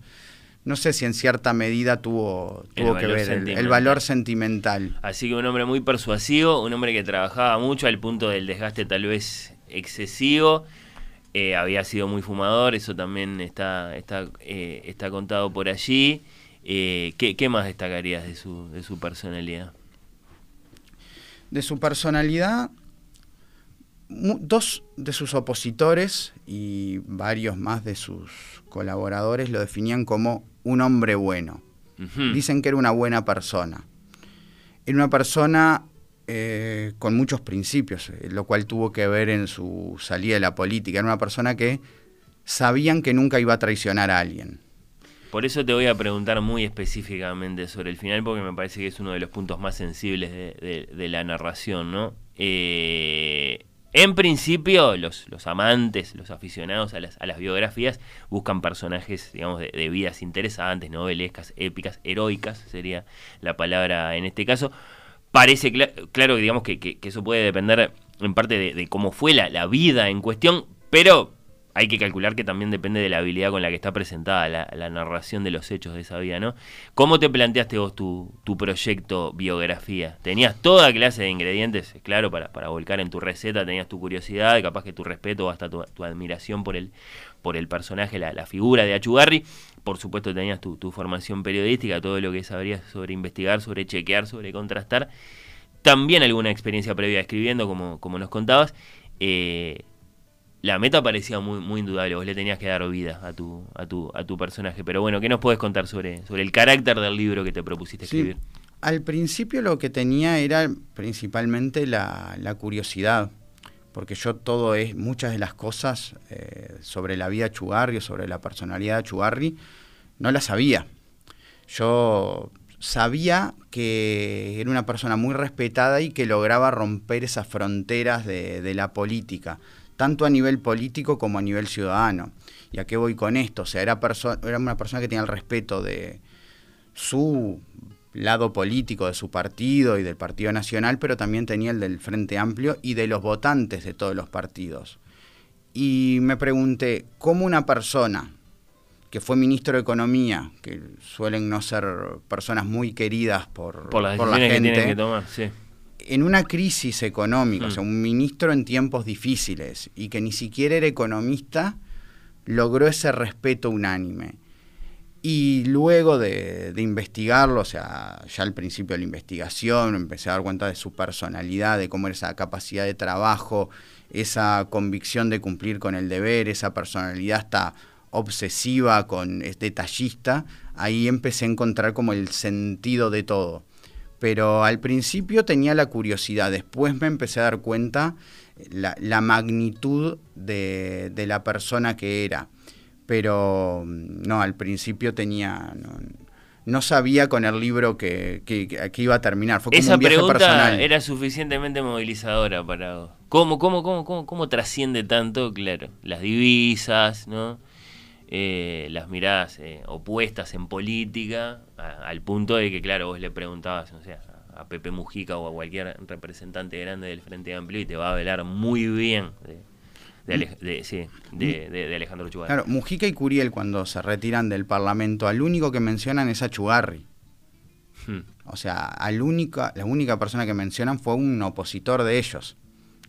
no sé si en cierta medida tuvo, tuvo que ver el- valor sentimental. Así que un hombre muy persuasivo, un hombre que trabajaba mucho al punto del desgaste tal vez excesivo. Eh, había sido muy fumador, eso también está, está, eh, está contado por allí. Eh, ¿qué, qué más destacarías de su, de su personalidad? De su personalidad, dos de sus opositores y varios más de sus colaboradores lo definían como un hombre bueno. Dicen que era una buena persona. Era una persona eh, con muchos principios, eh, lo cual tuvo que ver en su salida de la política. Era una persona que sabían que nunca iba a traicionar a alguien. Por eso te voy a preguntar muy específicamente sobre el final, porque me parece que es uno de los puntos más sensibles de, la narración, ¿no? Eh, en principio, los, amantes, los aficionados a las, biografías, buscan personajes, digamos, de, de vidas interesantes, novelescas, épicas, heroicas, sería la palabra en este caso. Parece cla- claro, que, que- que eso puede depender en parte de, de cómo fue la, la vida en cuestión, pero hay que calcular que también depende de la habilidad con la que está presentada la, narración de los hechos de esa vida, ¿no? ¿Cómo te planteaste vos tu, proyecto biografía? ¿Tenías toda clase de ingredientes, claro, para, para volcar en tu receta? ¿Tenías tu curiosidad, capaz que tu respeto hasta tu, admiración por el, por el personaje, la, figura de Achugarri? Por supuesto tenías tu, tu formación periodística, todo lo que sabrías sobre investigar, sobre chequear, sobre contrastar. También alguna experiencia previa escribiendo, como, como nos contabas. Eh, la meta parecía muy, muy indudable, vos le tenías que dar vida a tu, a tu, a tu personaje. Pero bueno, ¿qué nos puedes contar sobre, sobre el carácter del libro que te propusiste Sí, escribir? Al principio lo que tenía era principalmente la, la curiosidad, porque yo todo es, muchas de las cosas eh, sobre la vida de Chugarri o sobre la personalidad de Chugarri, no las sabía. Yo sabía que era una persona muy respetada y que lograba romper esas fronteras de, de la política, tanto a nivel político como a nivel ciudadano. ¿Y a qué voy con esto? O sea, era, perso- era una persona que tenía el respeto de su lado político de su partido y del Partido Nacional, pero también tenía el del Frente Amplio y de los votantes de todos los partidos. Y me pregunté, ¿cómo una persona que fue ministro de Economía, que suelen no ser personas muy queridas por, Por las por la que gente, tienen que tomar, sí. En una crisis económica, Mm. o sea, un ministro en tiempos difíciles y que ni siquiera era economista, logró ese respeto unánime. Y luego de, de investigarlo, o sea, ya al principio de la investigación, empecé a dar cuenta de su personalidad, de cómo era esa capacidad de trabajo, esa convicción de cumplir con el deber, esa personalidad hasta obsesiva, con, es detallista, ahí empecé a encontrar como el sentido de todo pero al principio tenía la curiosidad, después me empecé a dar cuenta la, la magnitud de, de la persona que era, pero mm, no, al principio tenía, no, no sabía con el libro que, que- que- iba a terminar, fue como Esa un viaje pregunta personal. era suficientemente movilizadora para vos. ¿Cómo, cómo, cómo, cómo, cómo trasciende tanto? Claro, las divisas, ¿no? Eh, las miradas eh, opuestas en política, a- al punto de que, claro, vos le preguntabas, o sea, a Pepe Mujica o a cualquier representante grande del Frente Amplio y te va a hablar muy bien de, de, de- sí, de, de Alejandro Chugar. Claro, Mujica y Curiel cuando se retiran del Parlamento, al único que mencionan es a Chugarri. Hmm. O sea, al única, la única persona que mencionan fue un opositor de ellos.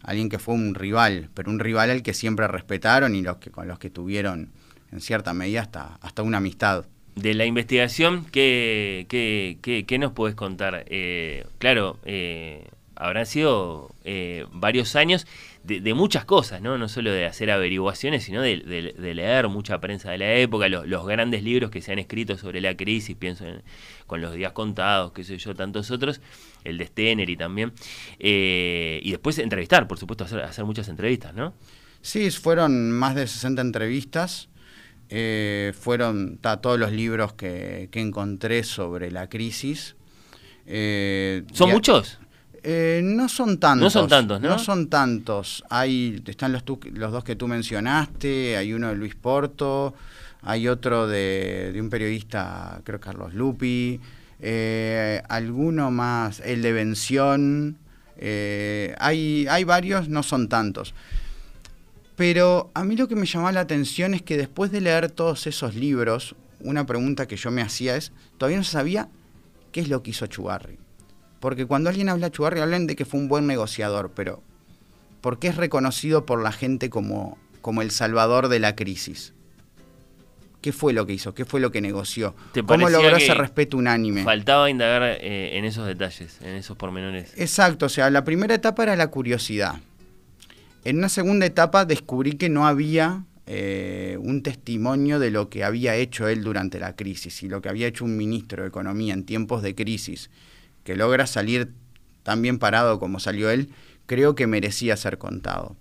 Alguien que fue un rival, pero un rival al que siempre respetaron y los que, con los que tuvieron, en cierta medida, hasta, hasta una amistad. De la investigación, ¿qué, qué, qué- qué nos puedes contar? Eh, claro, eh, habrán sido eh, varios años de, de muchas cosas, ¿no? No solo de hacer averiguaciones, sino de, de- de leer mucha prensa de la época, los, los grandes libros que se han escrito sobre la crisis, pienso en, con los días contados, qué sé yo, tantos otros, el de Stenery también. Y después entrevistar, por supuesto, hacer, hacer muchas entrevistas, ¿no? Sí, fueron más de 60 entrevistas. Eh, fueron ta, todos los libros que, que encontré sobre la crisis. Eh, ¿Son muchos? Eh, no son tantos. No son tantos, ¿no? son tantos. Hay, están los, los dos que tú mencionaste, hay uno de Luis Porto, hay otro de, de un periodista, creo Carlos Lupi, eh, alguno más, el de Vención, hay, hay varios, no son tantos. Pero a mí lo que me llamó la atención es que después de leer todos esos libros, una pregunta que yo me hacía es, todavía no se sabía qué es lo que hizo Chugarri. Porque cuando alguien habla de Chugarri, hablan de que fue un buen negociador, pero ¿por qué es reconocido por la gente como, como el salvador de la crisis? ¿Qué fue lo que hizo? ¿Qué fue lo que negoció? ¿Te ¿Cómo logró ese respeto unánime? Faltaba indagar eh, en esos detalles, en esos pormenores. Exacto, o sea, la primera etapa era la curiosidad. En una segunda etapa descubrí que no había eh, un testimonio de lo que había hecho él durante la crisis y lo que había hecho un ministro de Economía en tiempos de crisis, que logra salir tan bien parado como salió él, creo que merecía ser contado.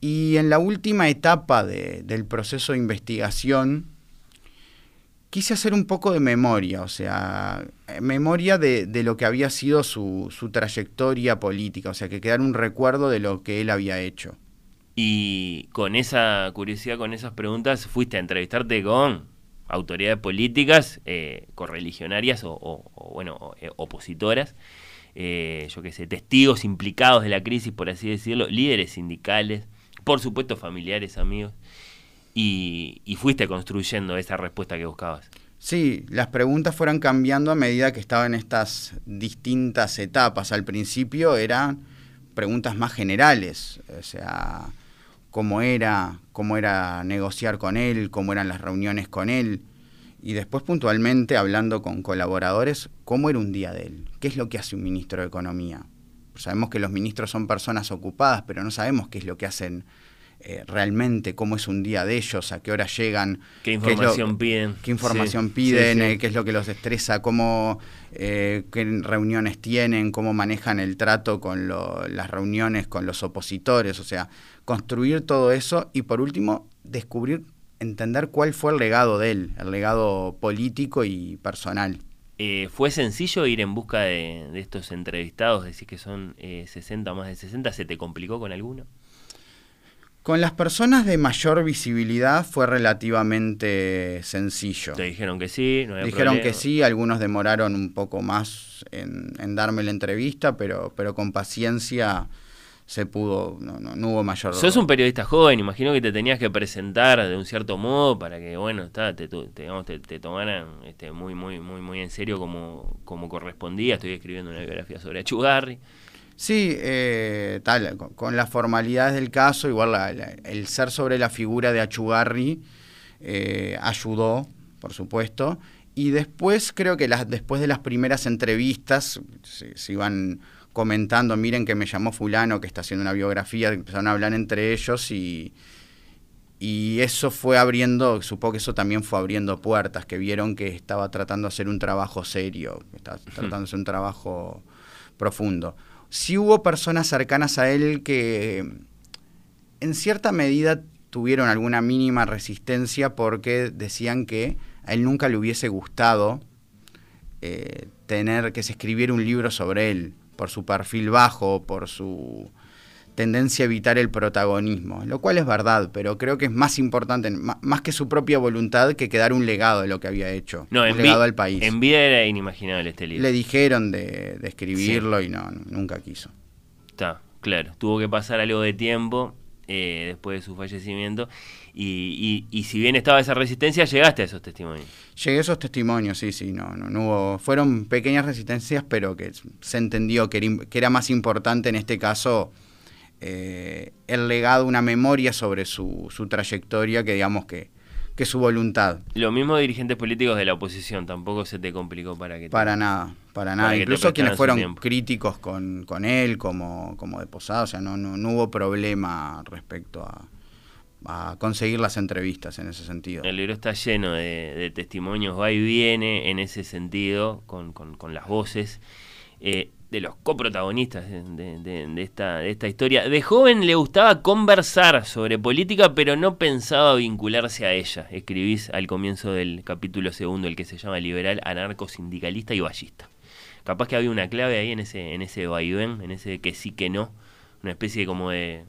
Y en la última etapa de- del proceso de investigación, quise hacer un poco de memoria, o sea, eh, memoria de, lo que había sido su, su trayectoria política, o sea, que quedara un recuerdo de lo que él había hecho. Y con esa curiosidad, con esas preguntas, fuiste a entrevistarte con autoridades políticas, eh, correligionarias o, bueno, eh, opositoras, yo qué sé, testigos implicados de la crisis, por así decirlo, líderes sindicales, por supuesto familiares, amigos, y, y fuiste construyendo esa respuesta que buscabas. Sí, las preguntas fueron cambiando a medida que estaban en estas distintas etapas. Al principio eran preguntas más generales, o sea, cómo era, cómo era negociar con él, cómo eran las reuniones con él, y después puntualmente hablando con colaboradores, cómo era un día de él, qué es lo que hace un ministro de Economía. Sabemos que los ministros son personas ocupadas, pero no sabemos qué es lo que hacen eh, realmente, cómo es un día de ellos, a qué hora llegan, ¿Qué lo- información piden? qué información Sí, piden, sí, sí. eh, qué es lo que los estresa, cómo, eh, qué reuniones tienen, cómo manejan el trato con lo- las reuniones con los opositores, o sea, construir todo eso y por último descubrir, entender cuál fue el legado de él, el legado político y personal. Eh, ¿Fue sencillo ir en busca de, de estos entrevistados? Decís que son eh, 60, más de 60. ¿Se te complicó con alguno? Con las personas de mayor visibilidad fue relativamente sencillo. Te dijeron que sí, no había Dijeron problema. que sí, algunos demoraron un poco más en, en darme la entrevista, pero, pero con paciencia se pudo, no, no, no hubo mayor... Sos un periodista joven, imagino que te tenías que presentar de un cierto modo para que, bueno, está, te, te, digamos, te, te tomaran este, muy, muy, muy, muy en serio como, como correspondía. Estoy escribiendo una biografía sobre Achugarri. Sí, eh, tal, con, con las formalidades del caso, igual la- la- el ser sobre la figura de Achugarri eh, ayudó, por supuesto, y después creo que las, después de las primeras entrevistas se, se iban comentando, miren que me llamó fulano, que está haciendo una biografía, empezaron a hablar entre ellos y, y eso fue abriendo, supongo que eso también fue abriendo puertas, que vieron que estaba tratando de hacer un trabajo serio, que estaba tratando de hacer un trabajo profundo. Sí hubo personas cercanas a él que en cierta medida tuvieron alguna mínima resistencia porque decían que a él nunca le hubiese gustado eh, tener que se escribiera un libro sobre él, por su perfil bajo, por su tendencia a evitar el protagonismo, lo cual es verdad, pero creo que es más importante, más que su propia voluntad, que quedar un legado de lo que había hecho, No, un en, legado al país. en vida era inimaginable este libro. Le dijeron de, de escribirlo y no, nunca quiso. Está, claro. Tuvo que pasar algo de tiempo eh, después de su fallecimiento. Y, y- y si bien estaba esa resistencia, llegaste a esos testimonios. Llegué a esos testimonios, sí, sí, no, no, no hubo, fueron pequeñas resistencias, pero que se entendió que era, im- que era más importante en este caso eh, el legado, una memoria sobre su, su trayectoria que digamos que, que su voluntad. Lo mismo dirigentes políticos de la oposición, tampoco se te complicó para que te- Para nada, para nada. Incluso quienes fueron críticos con, con él como, como de Posada, o sea, no, no, no hubo problema respecto a, a conseguir las entrevistas en ese sentido. El libro está lleno de, de testimonios, va y viene en ese sentido, con, con- con las voces eh, de los coprotagonistas de, de- esta, de esta historia. De joven le gustaba conversar sobre política, pero no pensaba vincularse a ella. Escribís al comienzo del capítulo segundo, el que se llama Liberal, Anarco, Sindicalista y Ballista. Capaz que había una clave ahí en ese, en ese vaivén, en ese que sí que no, una especie como de,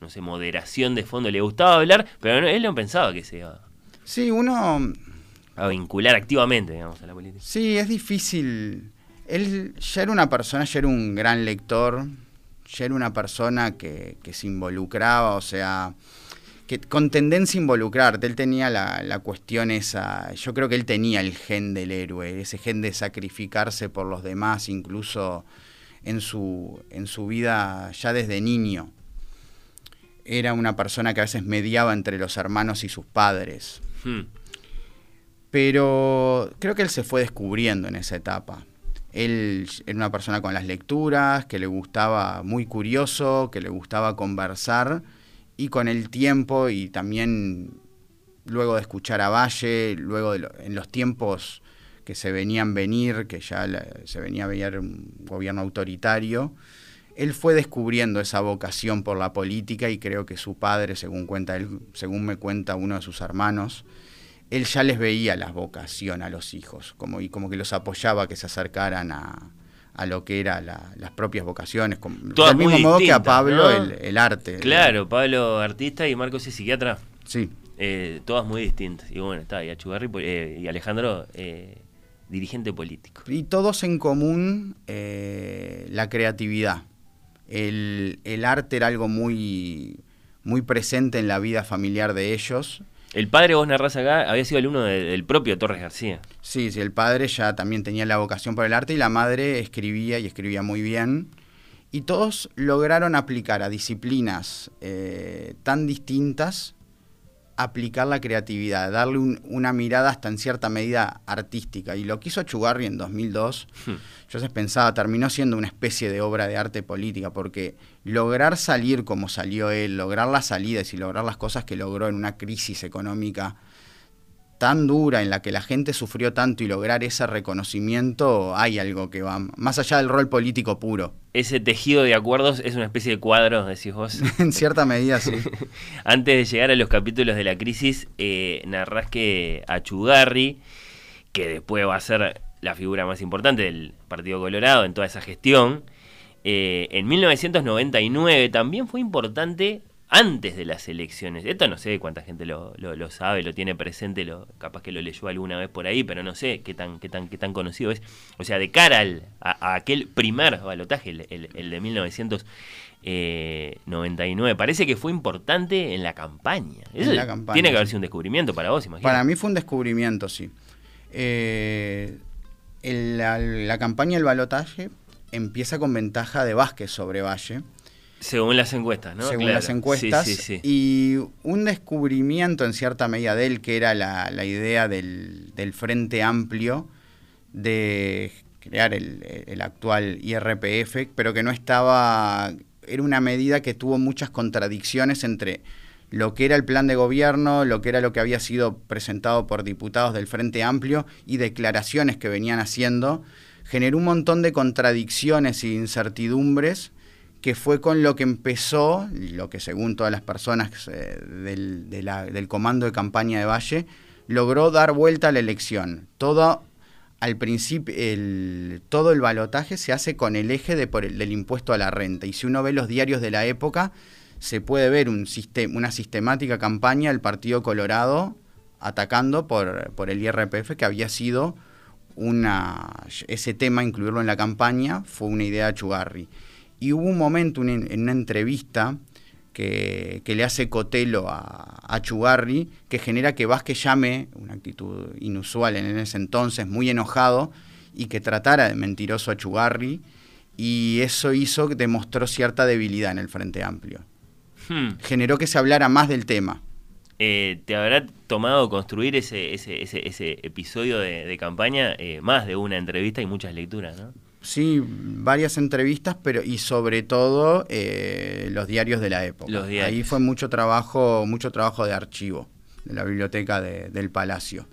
no sé, moderación de fondo. Le gustaba hablar, pero no- él no pensaba que se iba Sí, uno a vincular activamente, digamos, a la política. Sí, es difícil. Él ya era una persona, ya era un gran lector, ya era una persona que, que se involucraba, o sea, que con tendencia a involucrarte. Él tenía la, la cuestión esa, yo creo que él tenía el gen del héroe, ese gen de sacrificarse por los demás, incluso en su, en su vida ya desde niño. Era una persona que a veces mediaba entre los hermanos y sus padres. Hmm. Pero creo que él se fue descubriendo en esa etapa. Él era una persona con las lecturas, que le gustaba, muy curioso, que le gustaba conversar, y con el tiempo y también luego de escuchar a Valle, luego de en los tiempos que se venían venir, que ya se venía a venir un gobierno autoritario, él fue descubriendo esa vocación por la política y creo que su padre, según cuenta él, según me cuenta uno de sus hermanos, él ya les veía la vocación a los hijos, como, y como que los apoyaba a que se acercaran a, a lo que eran las propias vocaciones, como, Todas del mismo modo que a Pablo ¿no? el, el arte. Claro, Pablo artista y Marcos es psiquiatra. Sí. Eh, todas muy distintas. Y bueno, está, y Achugarri eh, y Alejandro, eh, dirigente político. Y todos en común la creatividad. El, el arte era algo muy, muy presente en la vida familiar de ellos. El padre, vos narrás acá, había sido alumno de- del propio Torres García. Sí, sí, el padre ya también tenía la vocación por el arte y la madre escribía y escribía muy bien. Y todos lograron aplicar a disciplinas eh, tan distintas, aplicar la creatividad, darle un- una mirada hasta en cierta medida artística. Y lo que hizo Chugarri en 2002, Hmm. yo se pensaba, terminó siendo una especie de obra de arte política, porque lograr salir como salió él, lograr las salidas y lograr las cosas que logró en una crisis económica tan dura en la que la gente sufrió tanto y lograr ese reconocimiento, hay algo que va más allá del rol político puro. Ese tejido de acuerdos es una especie de cuadro, decís vos. en cierta medida, sí. Antes de llegar a los capítulos de la crisis, eh, narrás que Achugarri, que después va a ser la figura más importante del Partido Colorado en toda esa gestión, eh, en 1999 también fue importante antes de las elecciones. Esto no sé cuánta gente lo, lo- lo sabe, lo tiene presente, lo, capaz que lo leyó alguna vez por ahí, pero no sé qué tan, qué tan, qué tan conocido es. O sea, de cara al, a, a aquel primer balotaje, el, el- el de 1999, parece que fue importante en la campaña. En Eso la campaña, tiene que haber sido un descubrimiento para vos, imagino. Para mí fue un descubrimiento, sí. Eh, el- la, la campaña del balotaje empieza con ventaja de Vázquez sobre Valle. Según las encuestas, ¿no? según Claro. las encuestas. Sí, sí, sí. Y un descubrimiento en cierta medida de él, que era la, la idea del, del Frente Amplio de crear el, el actual IRPF, pero que no estaba. Era una medida que tuvo muchas contradicciones entre lo que era el plan de gobierno, lo que era lo que había sido presentado por diputados del Frente Amplio y declaraciones que venían haciendo, generó un montón de contradicciones e incertidumbres que fue con lo que empezó, lo que según todas las personas eh, del, del comando de campaña de Valle, logró dar vuelta a la elección. Todo al principio, el, todo el balotaje se hace con el eje del impuesto a la renta. Y si uno ve los diarios de la época, se puede ver un una sistemática campaña del Partido Colorado atacando por, por el IRPF, que había sido una, ese tema, incluirlo en la campaña, fue una idea de Chugarri. Y hubo un momento un- en una entrevista que, que le hace Cotelo a, a Chugarri que genera que Vázquez llame, una actitud inusual en ese entonces, muy enojado, y que tratara de mentiroso a Chugarri, y eso hizo, demostró cierta debilidad en el Frente Amplio. Hmm. Generó que se hablara más del tema. Eh, ¿Te habrá tomado construir ese, ese, ese, ese episodio de, de campaña eh, más de una entrevista y muchas lecturas, ¿no? Sí, varias entrevistas, pero y sobre todo eh, los diarios de la época. Los diarios. Ahí fue mucho trabajo, mucho trabajo de archivo de la biblioteca de- del Palacio.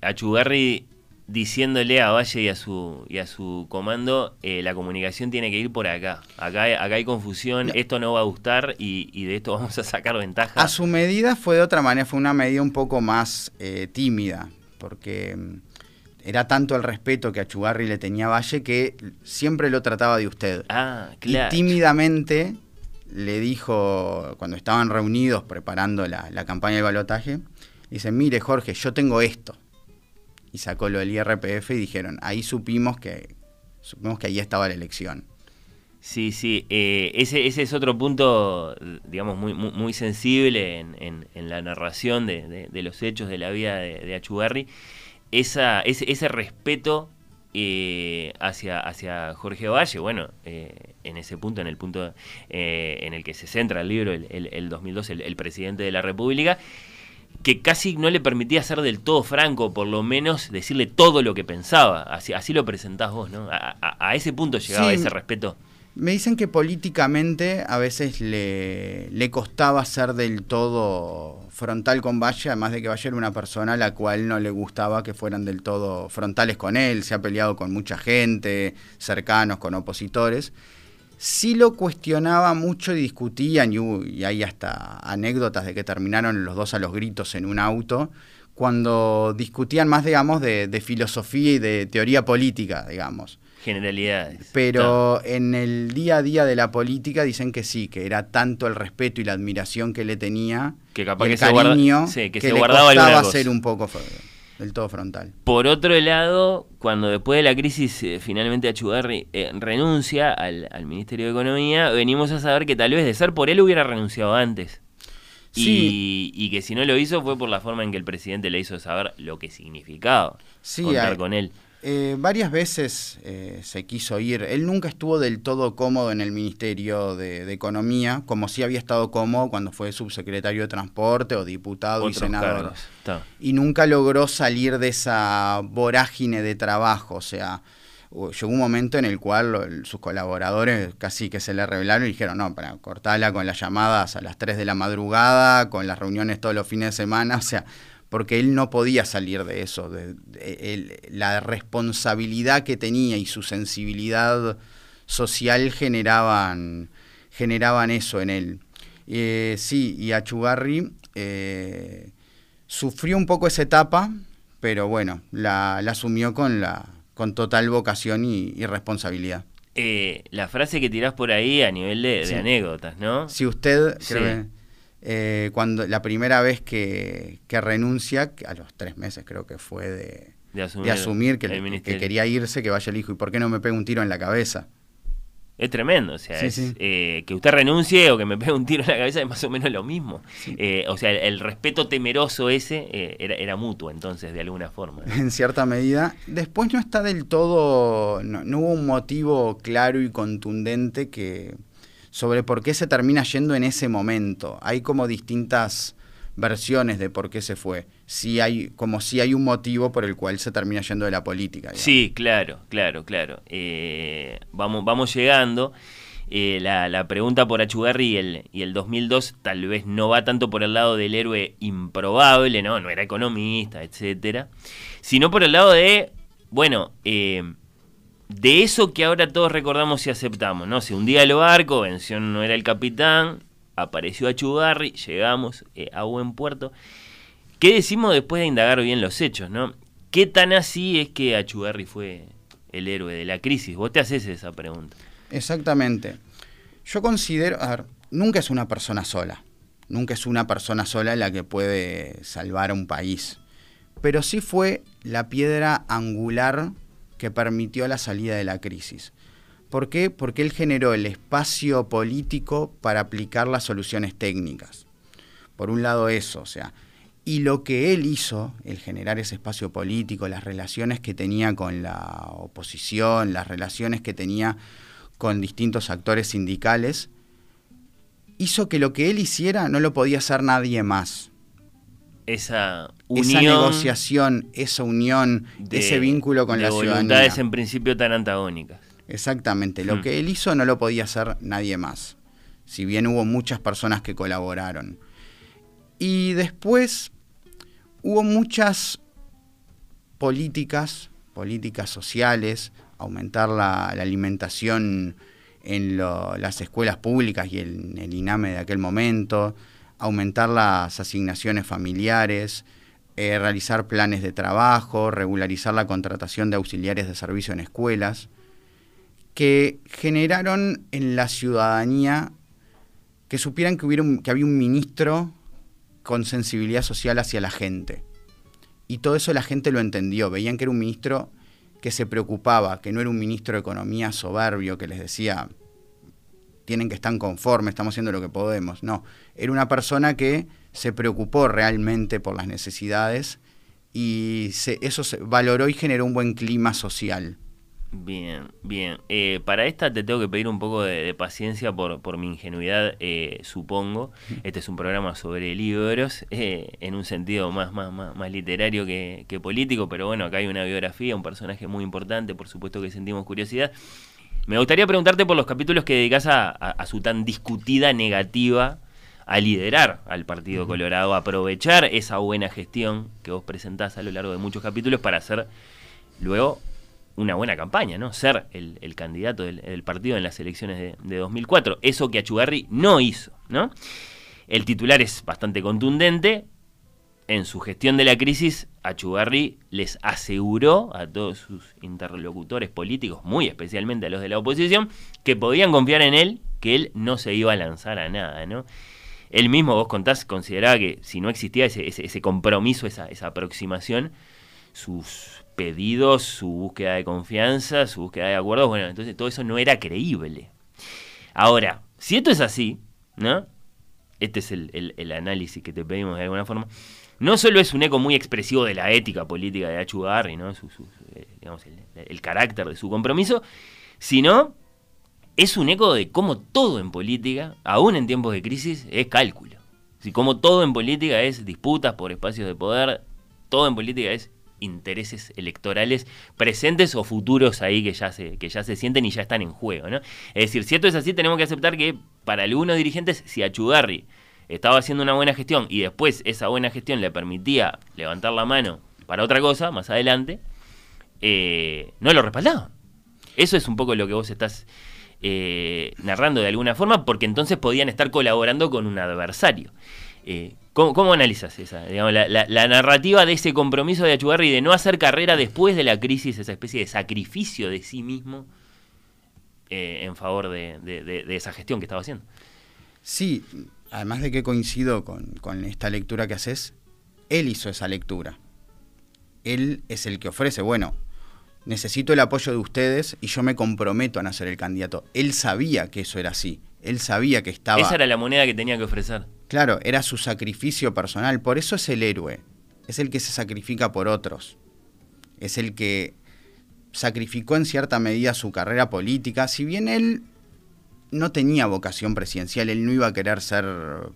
Achugarri diciéndole a Valle y a su y a su comando eh, la comunicación tiene que ir por acá acá hay- acá hay confusión esto no va a gustar y, y de esto vamos a sacar ventaja A su medida fue de otra manera, fue una medida un poco más eh, tímida, porque mm, era tanto el respeto que a Chugarri le tenía a Valle que siempre lo trataba de usted. ah claro Y tímidamente le dijo, cuando estaban reunidos preparando la, la campaña de balotaje, dice, mire Jorge, yo tengo esto. Y sacó lo del IRPF y dijeron, ahí supimos que, supimos que ahí estaba la elección. Sí, sí, eh, ese, ese es otro punto, digamos, muy, muy, muy sensible en, en- en la narración de, de- de los hechos de la vida de, de Achugarri. Esa, ese, ese respeto eh, hacia, hacia Jorge Valle, bueno, eh, en ese punto, en el punto eh, en el que se centra el libro, el, el- el 2002, el, el presidente de la República, que casi no le permitía ser del todo franco, por lo menos decirle todo lo que pensaba. Así, así lo presentás vos, ¿no? A, a- a ese punto llegaba Sí. ese respeto. Me dicen que políticamente a veces le, le costaba ser del todo frontal con Valle, además de que Valle era una persona a la cual no le gustaba que fueran del todo frontales con él, se ha peleado con mucha gente, cercanos, con opositores. Sí lo cuestionaba mucho y discutían, y, y hay hasta anécdotas de que terminaron los dos a los gritos en un auto, cuando discutían más, digamos, de, de filosofía y de teoría política, digamos. Generalidades. Pero en el día a día de la política dicen que sí, que era tanto el respeto y la admiración que le tenía, Que capaz y que el se guarda- cariño, sí, que que, se le guardaba alguna costaba cosa. ser un poco del todo frontal. Por otro lado, cuando después de la crisis eh, finalmente Achugarri eh, renuncia al, al Ministerio de Economía, venimos a saber que tal vez de ser por él hubiera renunciado antes. Sí. Y, y que si no lo hizo fue por la forma en que el presidente le hizo saber lo que significaba Sí, contar hay- con él. Eh, varias veces eh, se quiso ir. Él nunca estuvo del todo cómodo en el Ministerio de, de Economía, como sí había estado cómodo cuando fue subsecretario de Transporte o diputado y senador. y nunca logró salir de esa vorágine de trabajo. O sea, llegó un momento en el cual lo- sus colaboradores casi que se le revelaron y dijeron, no, para cortarla con las llamadas a las 3 de la madrugada, con las reuniones todos los fines de semana, o sea, porque él no podía salir de eso, de, de- él- la responsabilidad que tenía y su sensibilidad social generaban, generaban eso en él. Eh, sí, y Achugarri eh, sufrió un poco esa etapa, pero bueno, la, la asumió con, la, con total vocación y, y responsabilidad. Eh, la frase que tirás por ahí a nivel de, anécdotas, ¿no? Si usted, Sí. creo que, eh, cuando la primera vez que, que renuncia, a los tres meses creo que fue de, De asumir, de asumir que, quería irse, que vaya el hijo, ¿y por qué no me pega un tiro en la cabeza? Es tremendo, o sea, Sí, es, sí. eh, que usted renuncie o que me pegue un tiro en la cabeza es más o menos lo mismo. Eh, o sea, el, el respeto temeroso ese era, era mutuo entonces, de alguna forma. ¿no? en cierta medida. Después no está del todo, no, no hubo un motivo claro y contundente que sobre por qué se termina yendo en ese momento. Hay como distintas versiones de por qué se fue. Sí hay, como si hay un motivo por el cual se termina yendo de la política. Sí, claro, claro, claro. Eh, vamos, vamos llegando. Eh, la, la pregunta por Achugarri y el, y el 2002 tal vez no va tanto por el lado del héroe improbable, ¿no? No era economista, etcétera. Sino por el lado de, bueno, eh, de eso que ahora todos recordamos y aceptamos, ¿no? Se hundía el barco, venció no era el capitán, apareció Achugarri, llegamos eh, a buen puerto. ¿Qué decimos después de indagar bien los hechos, no? ¿Qué tan así es que Achugarri fue el héroe de la crisis? Vos te haces esa pregunta. Exactamente. Yo considero, a ver, nunca es una persona sola. Nunca es una persona sola la que puede salvar a un país. Pero sí fue la piedra angular que permitió la salida de la crisis. ¿Por qué? Porque él generó el espacio político para aplicar las soluciones técnicas. Por un lado eso, o sea, y lo que él hizo, el generar ese espacio político, las relaciones que tenía con la oposición, las relaciones que tenía con distintos actores sindicales, hizo que lo que él hiciera no lo podía hacer nadie más. Esa unión. Esa negociación, esa unión, de- ese vínculo con de la voluntades ciudadanía. en principio tan antagónicas. Exactamente, lo Hmm. que él hizo no lo podía hacer nadie más, si bien hubo muchas personas que colaboraron. Y después hubo muchas políticas, políticas sociales, aumentar la, la alimentación en lo- las escuelas públicas y en el INAME de aquel momento, aumentar las asignaciones familiares, eh, realizar planes de trabajo, regularizar la contratación de auxiliares de servicio en escuelas, que generaron en la ciudadanía que supieran que, hubiera que había un ministro con sensibilidad social hacia la gente. Y todo eso la gente lo entendió, veían que era un ministro que se preocupaba, que no era un ministro de Economía soberbio que les decía, tienen que estar conformes, estamos haciendo lo que podemos. No, era una persona que se preocupó realmente por las necesidades y se, eso se valoró y generó un buen clima social. Bien, bien. Eh, para esta te tengo que pedir un poco de, de paciencia por, por mi ingenuidad, eh, supongo. Este es un programa sobre libros, eh, en un sentido más, más, más, más literario que, que político, pero bueno, acá hay una biografía, un personaje muy importante, por supuesto que sentimos curiosidad. Me gustaría preguntarte por los capítulos que dedicas a, a- a su tan discutida negativa a liderar al Partido Colorado, a aprovechar esa buena gestión que vos presentás a lo largo de muchos capítulos para hacer luego una buena campaña, ¿no? Ser el, el candidato del, del partido en las elecciones de, de 2004. Eso que Achugarri no hizo, ¿no? El titular es bastante contundente. En su gestión de la crisis, Achugarri les aseguró a todos sus interlocutores políticos, muy especialmente a los de la oposición, que podían confiar en él, que él no se iba a lanzar a nada, ¿no? Él mismo, vos contás, consideraba que si no existía ese, compromiso, esa, aproximación, sus pedidos, su búsqueda de confianza, su búsqueda de acuerdos, bueno, entonces todo eso no era creíble. Ahora, si esto es así, ¿no? Este es el, análisis que te pedimos de alguna forma. No solo es un eco muy expresivo de la ética política de Achugarri, ¿no? Su- eh, el carácter de su compromiso, sino es un eco de cómo todo en política, aún en tiempos de crisis, es cálculo. Si como todo en política es disputas por espacios de poder, todo en política es intereses electorales presentes o futuros ahí que ya se, que ya se sienten y ya están en juego, ¿no? Es decir, si esto es así, tenemos que aceptar que para algunos dirigentes, si Achugarri estaba haciendo una buena gestión y después esa buena gestión le permitía levantar la mano para otra cosa más adelante, eh, no lo respaldaban. Eso es un poco lo que vos estás eh, narrando de alguna forma, porque entonces podían estar colaborando con un adversario. Eh, ¿cómo, analizas esa, digamos, la, narrativa de ese compromiso de Achugarri de no hacer carrera después de la crisis, esa especie de sacrificio de sí mismo eh, en favor de esa gestión que estaba haciendo? Sí, además de que coincido con, con esta lectura que haces, él hizo esa lectura. Él es el que ofrece, bueno, necesito el apoyo de ustedes y yo me comprometo a no ser el candidato. Él sabía que eso era así. Él sabía que estaba... Esa era la moneda que tenía que ofrecer. Claro, era su sacrificio personal. Por eso es el héroe. Es el que se sacrifica por otros. Es el que sacrificó en cierta medida su carrera política. Si bien él no tenía vocación presidencial, él no iba a querer ser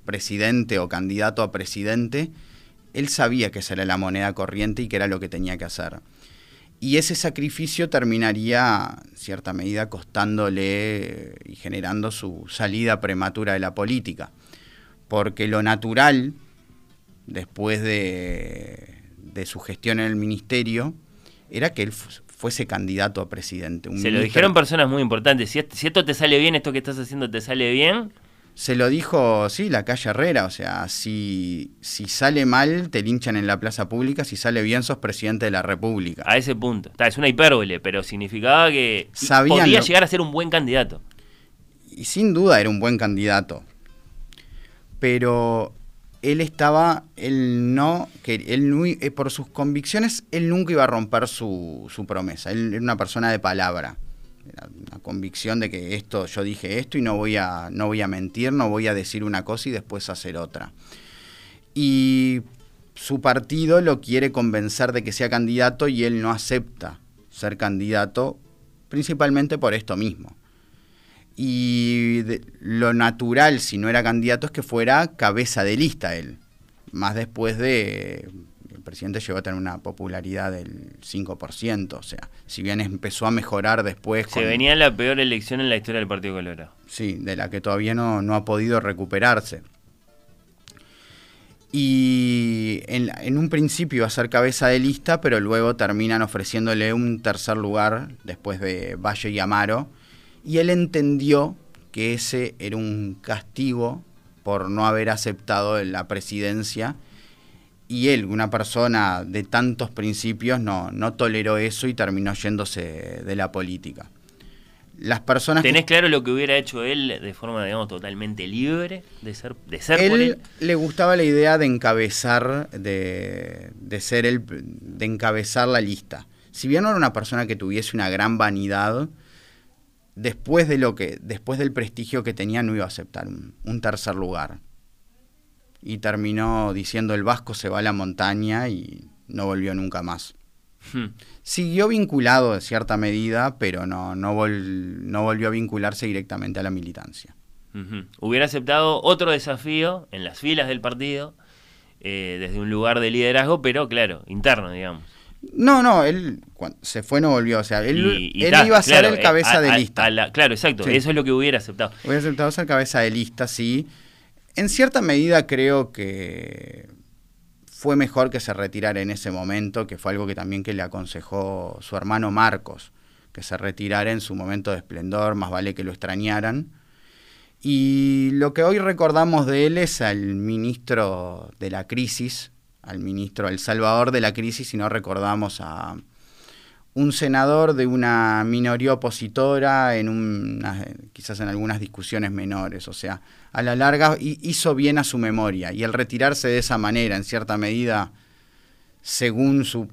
presidente o candidato a presidente, él sabía que esa era la moneda corriente y que era lo que tenía que hacer. Y ese sacrificio terminaría, en cierta medida, costándole y generando su salida prematura de la política. Porque lo natural, después de, de su gestión en el ministerio, era que él fu- fuese candidato a presidente. Un Se lo dijeron personas muy importantes. Si, si esto te sale bien, esto que estás haciendo te sale bien, Se lo dijo, sí, la calle Herrera, o sea, si, si sale mal, te linchan en la plaza pública, si sale bien, sos presidente de la República. a ese punto. Está, es una hipérbole, pero significaba que Sabían podía lo- llegar a ser un buen candidato. Y sin duda era un buen candidato. Pero él estaba, él no, que él eh, por sus convicciones, él nunca iba a romper su, su promesa. Él era una persona de palabra. Una convicción de que esto, yo dije esto y no voy a, no voy a mentir, no voy a decir una cosa y después hacer otra. Y su partido lo quiere convencer de que sea candidato y él no acepta ser candidato principalmente por esto mismo. Y de- lo natural, si no era candidato, es que fuera cabeza de lista él. Más después de... El presidente llegó a tener una popularidad del 5%. O sea, si bien empezó a mejorar después... Se venía la peor elección en la historia del Partido Colorado. Sí, de la que todavía no, no ha podido recuperarse. Y en, en un principio iba a ser cabeza de lista, pero luego terminan ofreciéndole un tercer lugar después de Valle y Amaro. Y él entendió que ese era un castigo por no haber aceptado la presidencia. Y él, una persona de tantos principios, no, no toleró eso y terminó yéndose de la política. Las personas que- ¿Tenés claro lo que hubiera hecho él de forma, digamos, totalmente libre de ser, de ser por él él? le gustaba la idea de encabezar, de, de ser el, de encabezar la lista. Si bien no era una persona que tuviese una gran vanidad, después de lo que, después del prestigio que tenía, no iba a aceptar un, un tercer lugar. Y terminó diciendo el Vasco se va a la montaña y no volvió nunca más. Hmm. Siguió vinculado en cierta medida, pero no, no, vol- no volvió a vincularse directamente a la militancia. Hubiera aceptado otro desafío en las filas del partido, eh, desde un lugar de liderazgo, pero claro, interno, digamos. No, no, él cuando se fue no volvió. O sea, él, Y- y él ta, iba a ser el eh, cabeza a- de a- lista. a la- claro, exacto. Sí. Eso es lo que hubiera aceptado. Hubiera aceptado ser cabeza de lista, sí. En cierta medida creo que fue mejor que se retirara en ese momento, que fue algo que también que le aconsejó su hermano Marcos, que se retirara en su momento de esplendor, más vale que lo extrañaran. Y lo que hoy recordamos de él es al ministro de la crisis, al ministro, al salvador de la crisis, y no recordamos a un senador de una minoría opositora en una, quizás en algunas discusiones menores. O sea, a la larga hi- hizo bien a su memoria y el retirarse de esa manera, en cierta medida, según su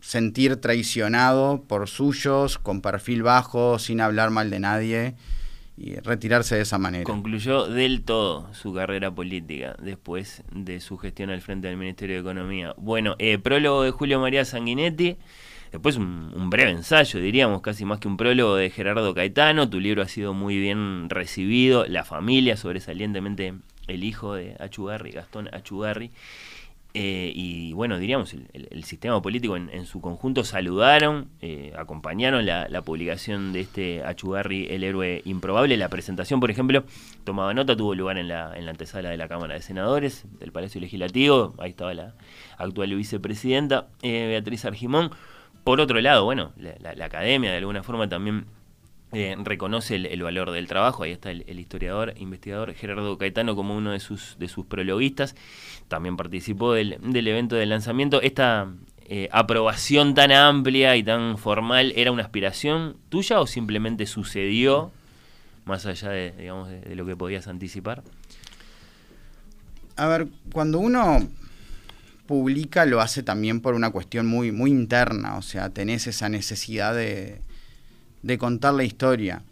sentir traicionado por suyos, con perfil bajo, sin hablar mal de nadie, y retirarse de esa manera. Concluyó del todo su carrera política después de su gestión al frente del Ministerio de Economía. Bueno, eh, prólogo de Julio María Sanguinetti. Después un, un breve ensayo, diríamos, casi más que un prólogo de Gerardo Caetano. Tu libro ha sido muy bien recibido. La familia, sobresalientemente el hijo de Achugarri, Gastón Achugarri. Eh, y bueno, diríamos, el, el- sistema político en, en su conjunto saludaron, eh, acompañaron la, la publicación de este Achugarri, el héroe improbable. La presentación, por ejemplo, tomaba nota, tuvo lugar en la, en la antesala de la Cámara de Senadores, del Palacio Legislativo. Ahí estaba la actual vicepresidenta, eh, Beatriz Argimón. Por otro lado, bueno, la, academia de alguna forma también eh, reconoce el, valor del trabajo. Ahí está el, historiador, investigador Gerardo Caetano como uno de sus, de sus prologuistas. También participó del, del evento de lanzamiento. Esta eh, aprobación tan amplia y tan formal, ¿era una aspiración tuya o simplemente sucedió más allá de, digamos, de, de lo que podías anticipar? A ver, cuando uno publica lo hace también por una cuestión muy, muy interna, o sea, tenés esa necesidad de, de contar la historia,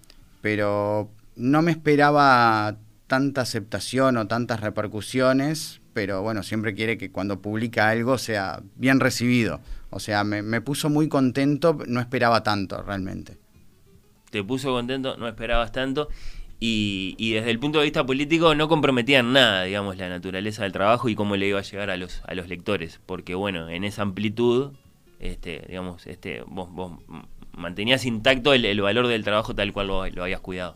pero no me esperaba tanta aceptación o tantas repercusiones, pero bueno, siempre quiere que cuando publica algo sea bien recibido, o sea, me, me puso muy contento, no esperaba tanto realmente. te puso contento, no esperabas tanto. Y, y desde el punto de vista político no comprometían nada, digamos, la naturaleza del trabajo y cómo le iba a llegar a los, a los lectores. Porque bueno, en esa amplitud, este, digamos, este, vos, vos mantenías intacto el, el valor del trabajo tal cual lo, lo habías cuidado.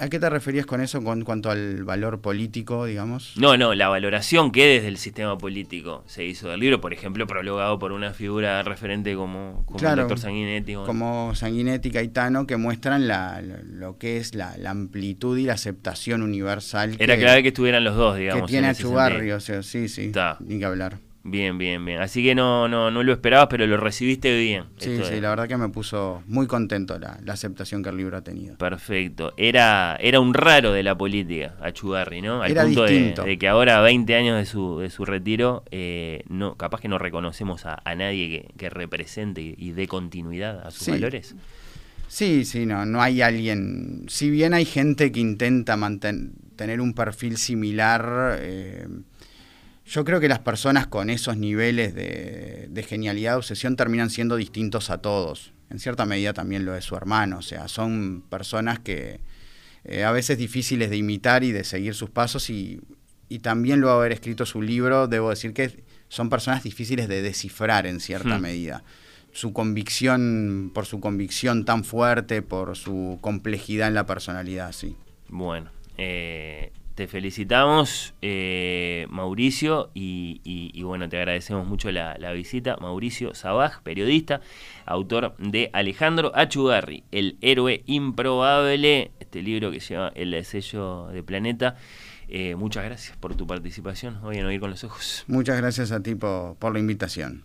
¿A qué te referías con eso con cuanto al valor político, digamos? No, no, la valoración que desde el sistema político se hizo del libro, por ejemplo, prologado por una figura referente como, como Claro, el doctor Sanguinetti. o- como Sanguinetti y Caetano, que muestran la, lo, que es la, la amplitud y la aceptación universal Era que, clave que estuvieran los dos, digamos. que tiene Achugarri, sentido. o sea, sí, sí, Ta. ni que hablar. Bien, bien, bien. Así que no, no, no lo esperabas, pero lo recibiste bien. Sí, sí, es. la verdad que me puso muy contento la, la aceptación que el libro ha tenido. Perfecto. Era, era un raro de la política, Achugarri, ¿no? Al Era punto de, distinto. de que ahora, 20 años de su, de su retiro, eh, no, capaz que no reconocemos a, a nadie que, que represente y, dé continuidad a sus Sí. valores. Sí, sí, no, no hay alguien. Si bien hay gente que intenta manten- tener un perfil similar, eh, yo creo que las personas con esos niveles de, de genialidad, obsesión, terminan siendo distintos a todos. En cierta medida también lo es su hermano. O sea, son personas que eh, a veces difíciles de imitar y de seguir sus pasos. Y, y también luego de haber escrito su libro, debo decir que son personas difíciles de descifrar en cierta Hmm. medida su convicción, por su convicción tan fuerte, por su complejidad en la personalidad, sí. Bueno, eh, te felicitamos, eh, Mauricio, y, bueno, te agradecemos mucho la, visita. Mauricio Sabaj, periodista, autor de Alejandro Achugarri, El héroe improbable, este libro que lleva el sello de Planeta. Eh, muchas gracias por tu participación hoy en Oír con los Ojos. Muchas gracias a ti por la invitación.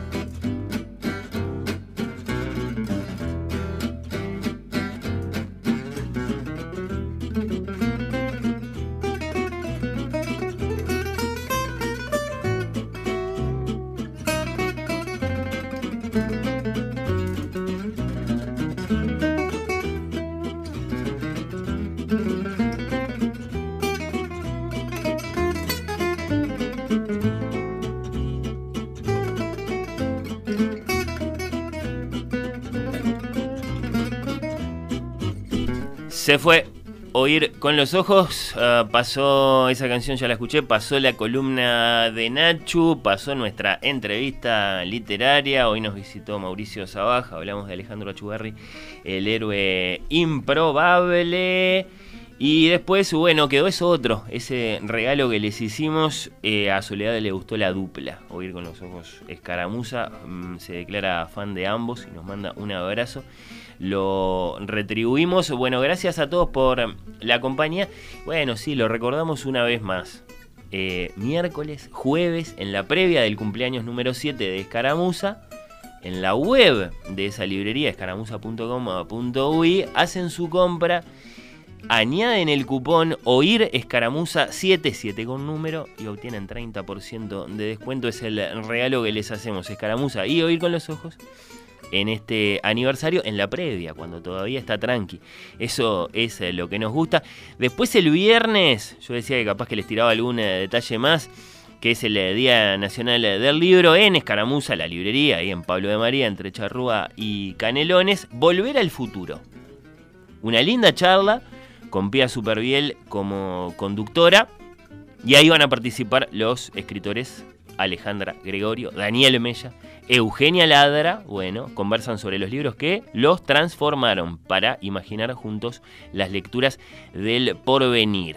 Se fue Oír con los ojos, ah, pasó esa canción, ya la escuché, pasó la columna de Nachu, pasó nuestra entrevista literaria, hoy nos visitó Mauricio Sabaja, hablamos de Alejandro Achugarri, el héroe improbable. Y después, bueno, quedó eso otro, ese regalo que les hicimos. eh, a Soledad le gustó la dupla, oír con los ojos escaramuza. mm, se declara fan de ambos y nos manda un abrazo. Lo retribuimos. Bueno, gracias a todos por la compañía. Bueno, sí, lo recordamos una vez más. Eh, miércoles, jueves, en la previa del cumpleaños número 7 de Escaramuza. En la web de esa librería, escaramuza.com.uy, hacen su compra añaden el cupón OIR Escaramuza 77 con número y obtienen 30% de descuento. Es el regalo que les hacemos, Escaramuza y OIR con los ojos en este aniversario, en la previa, cuando todavía está tranqui. Eso es eh, lo que nos gusta. Después el viernes, yo decía que capaz que les tiraba algún eh, detalle más, que es el eh, Día Nacional del Libro en Escaramuza, la librería, ahí en Pablo de María, entre Charrúa y Canelones. Volver al futuro. Una linda charla con Pia Superviel como conductora. Y ahí van a participar los escritores Alejandra Gregorio, Daniel Mella, Eugenia Ladra. Bueno, conversan sobre los libros que los transformaron para imaginar juntos las lecturas del porvenir.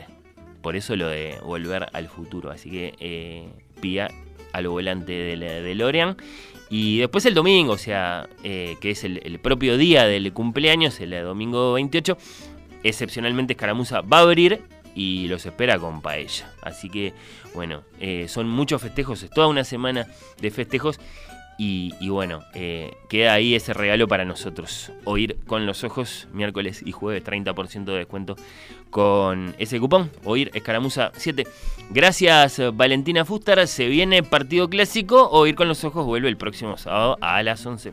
Por eso lo de volver al futuro. Así que eh, Pia al volante del DeLorean. Y después el domingo, o sea, eh, que es el, el propio día del cumpleaños, el domingo 28, excepcionalmente Escaramuza va a abrir y los espera con paella. Así que, bueno, eh, son muchos festejos, es toda una semana de festejos. Y, bueno, eh, queda ahí ese regalo para nosotros. Oír con los ojos miércoles y jueves 30% de descuento con ese cupón. Oír Escaramuza 7. Gracias Valentina Fustar. Se viene partido clásico. Oír con los ojos vuelve el próximo sábado a las 11.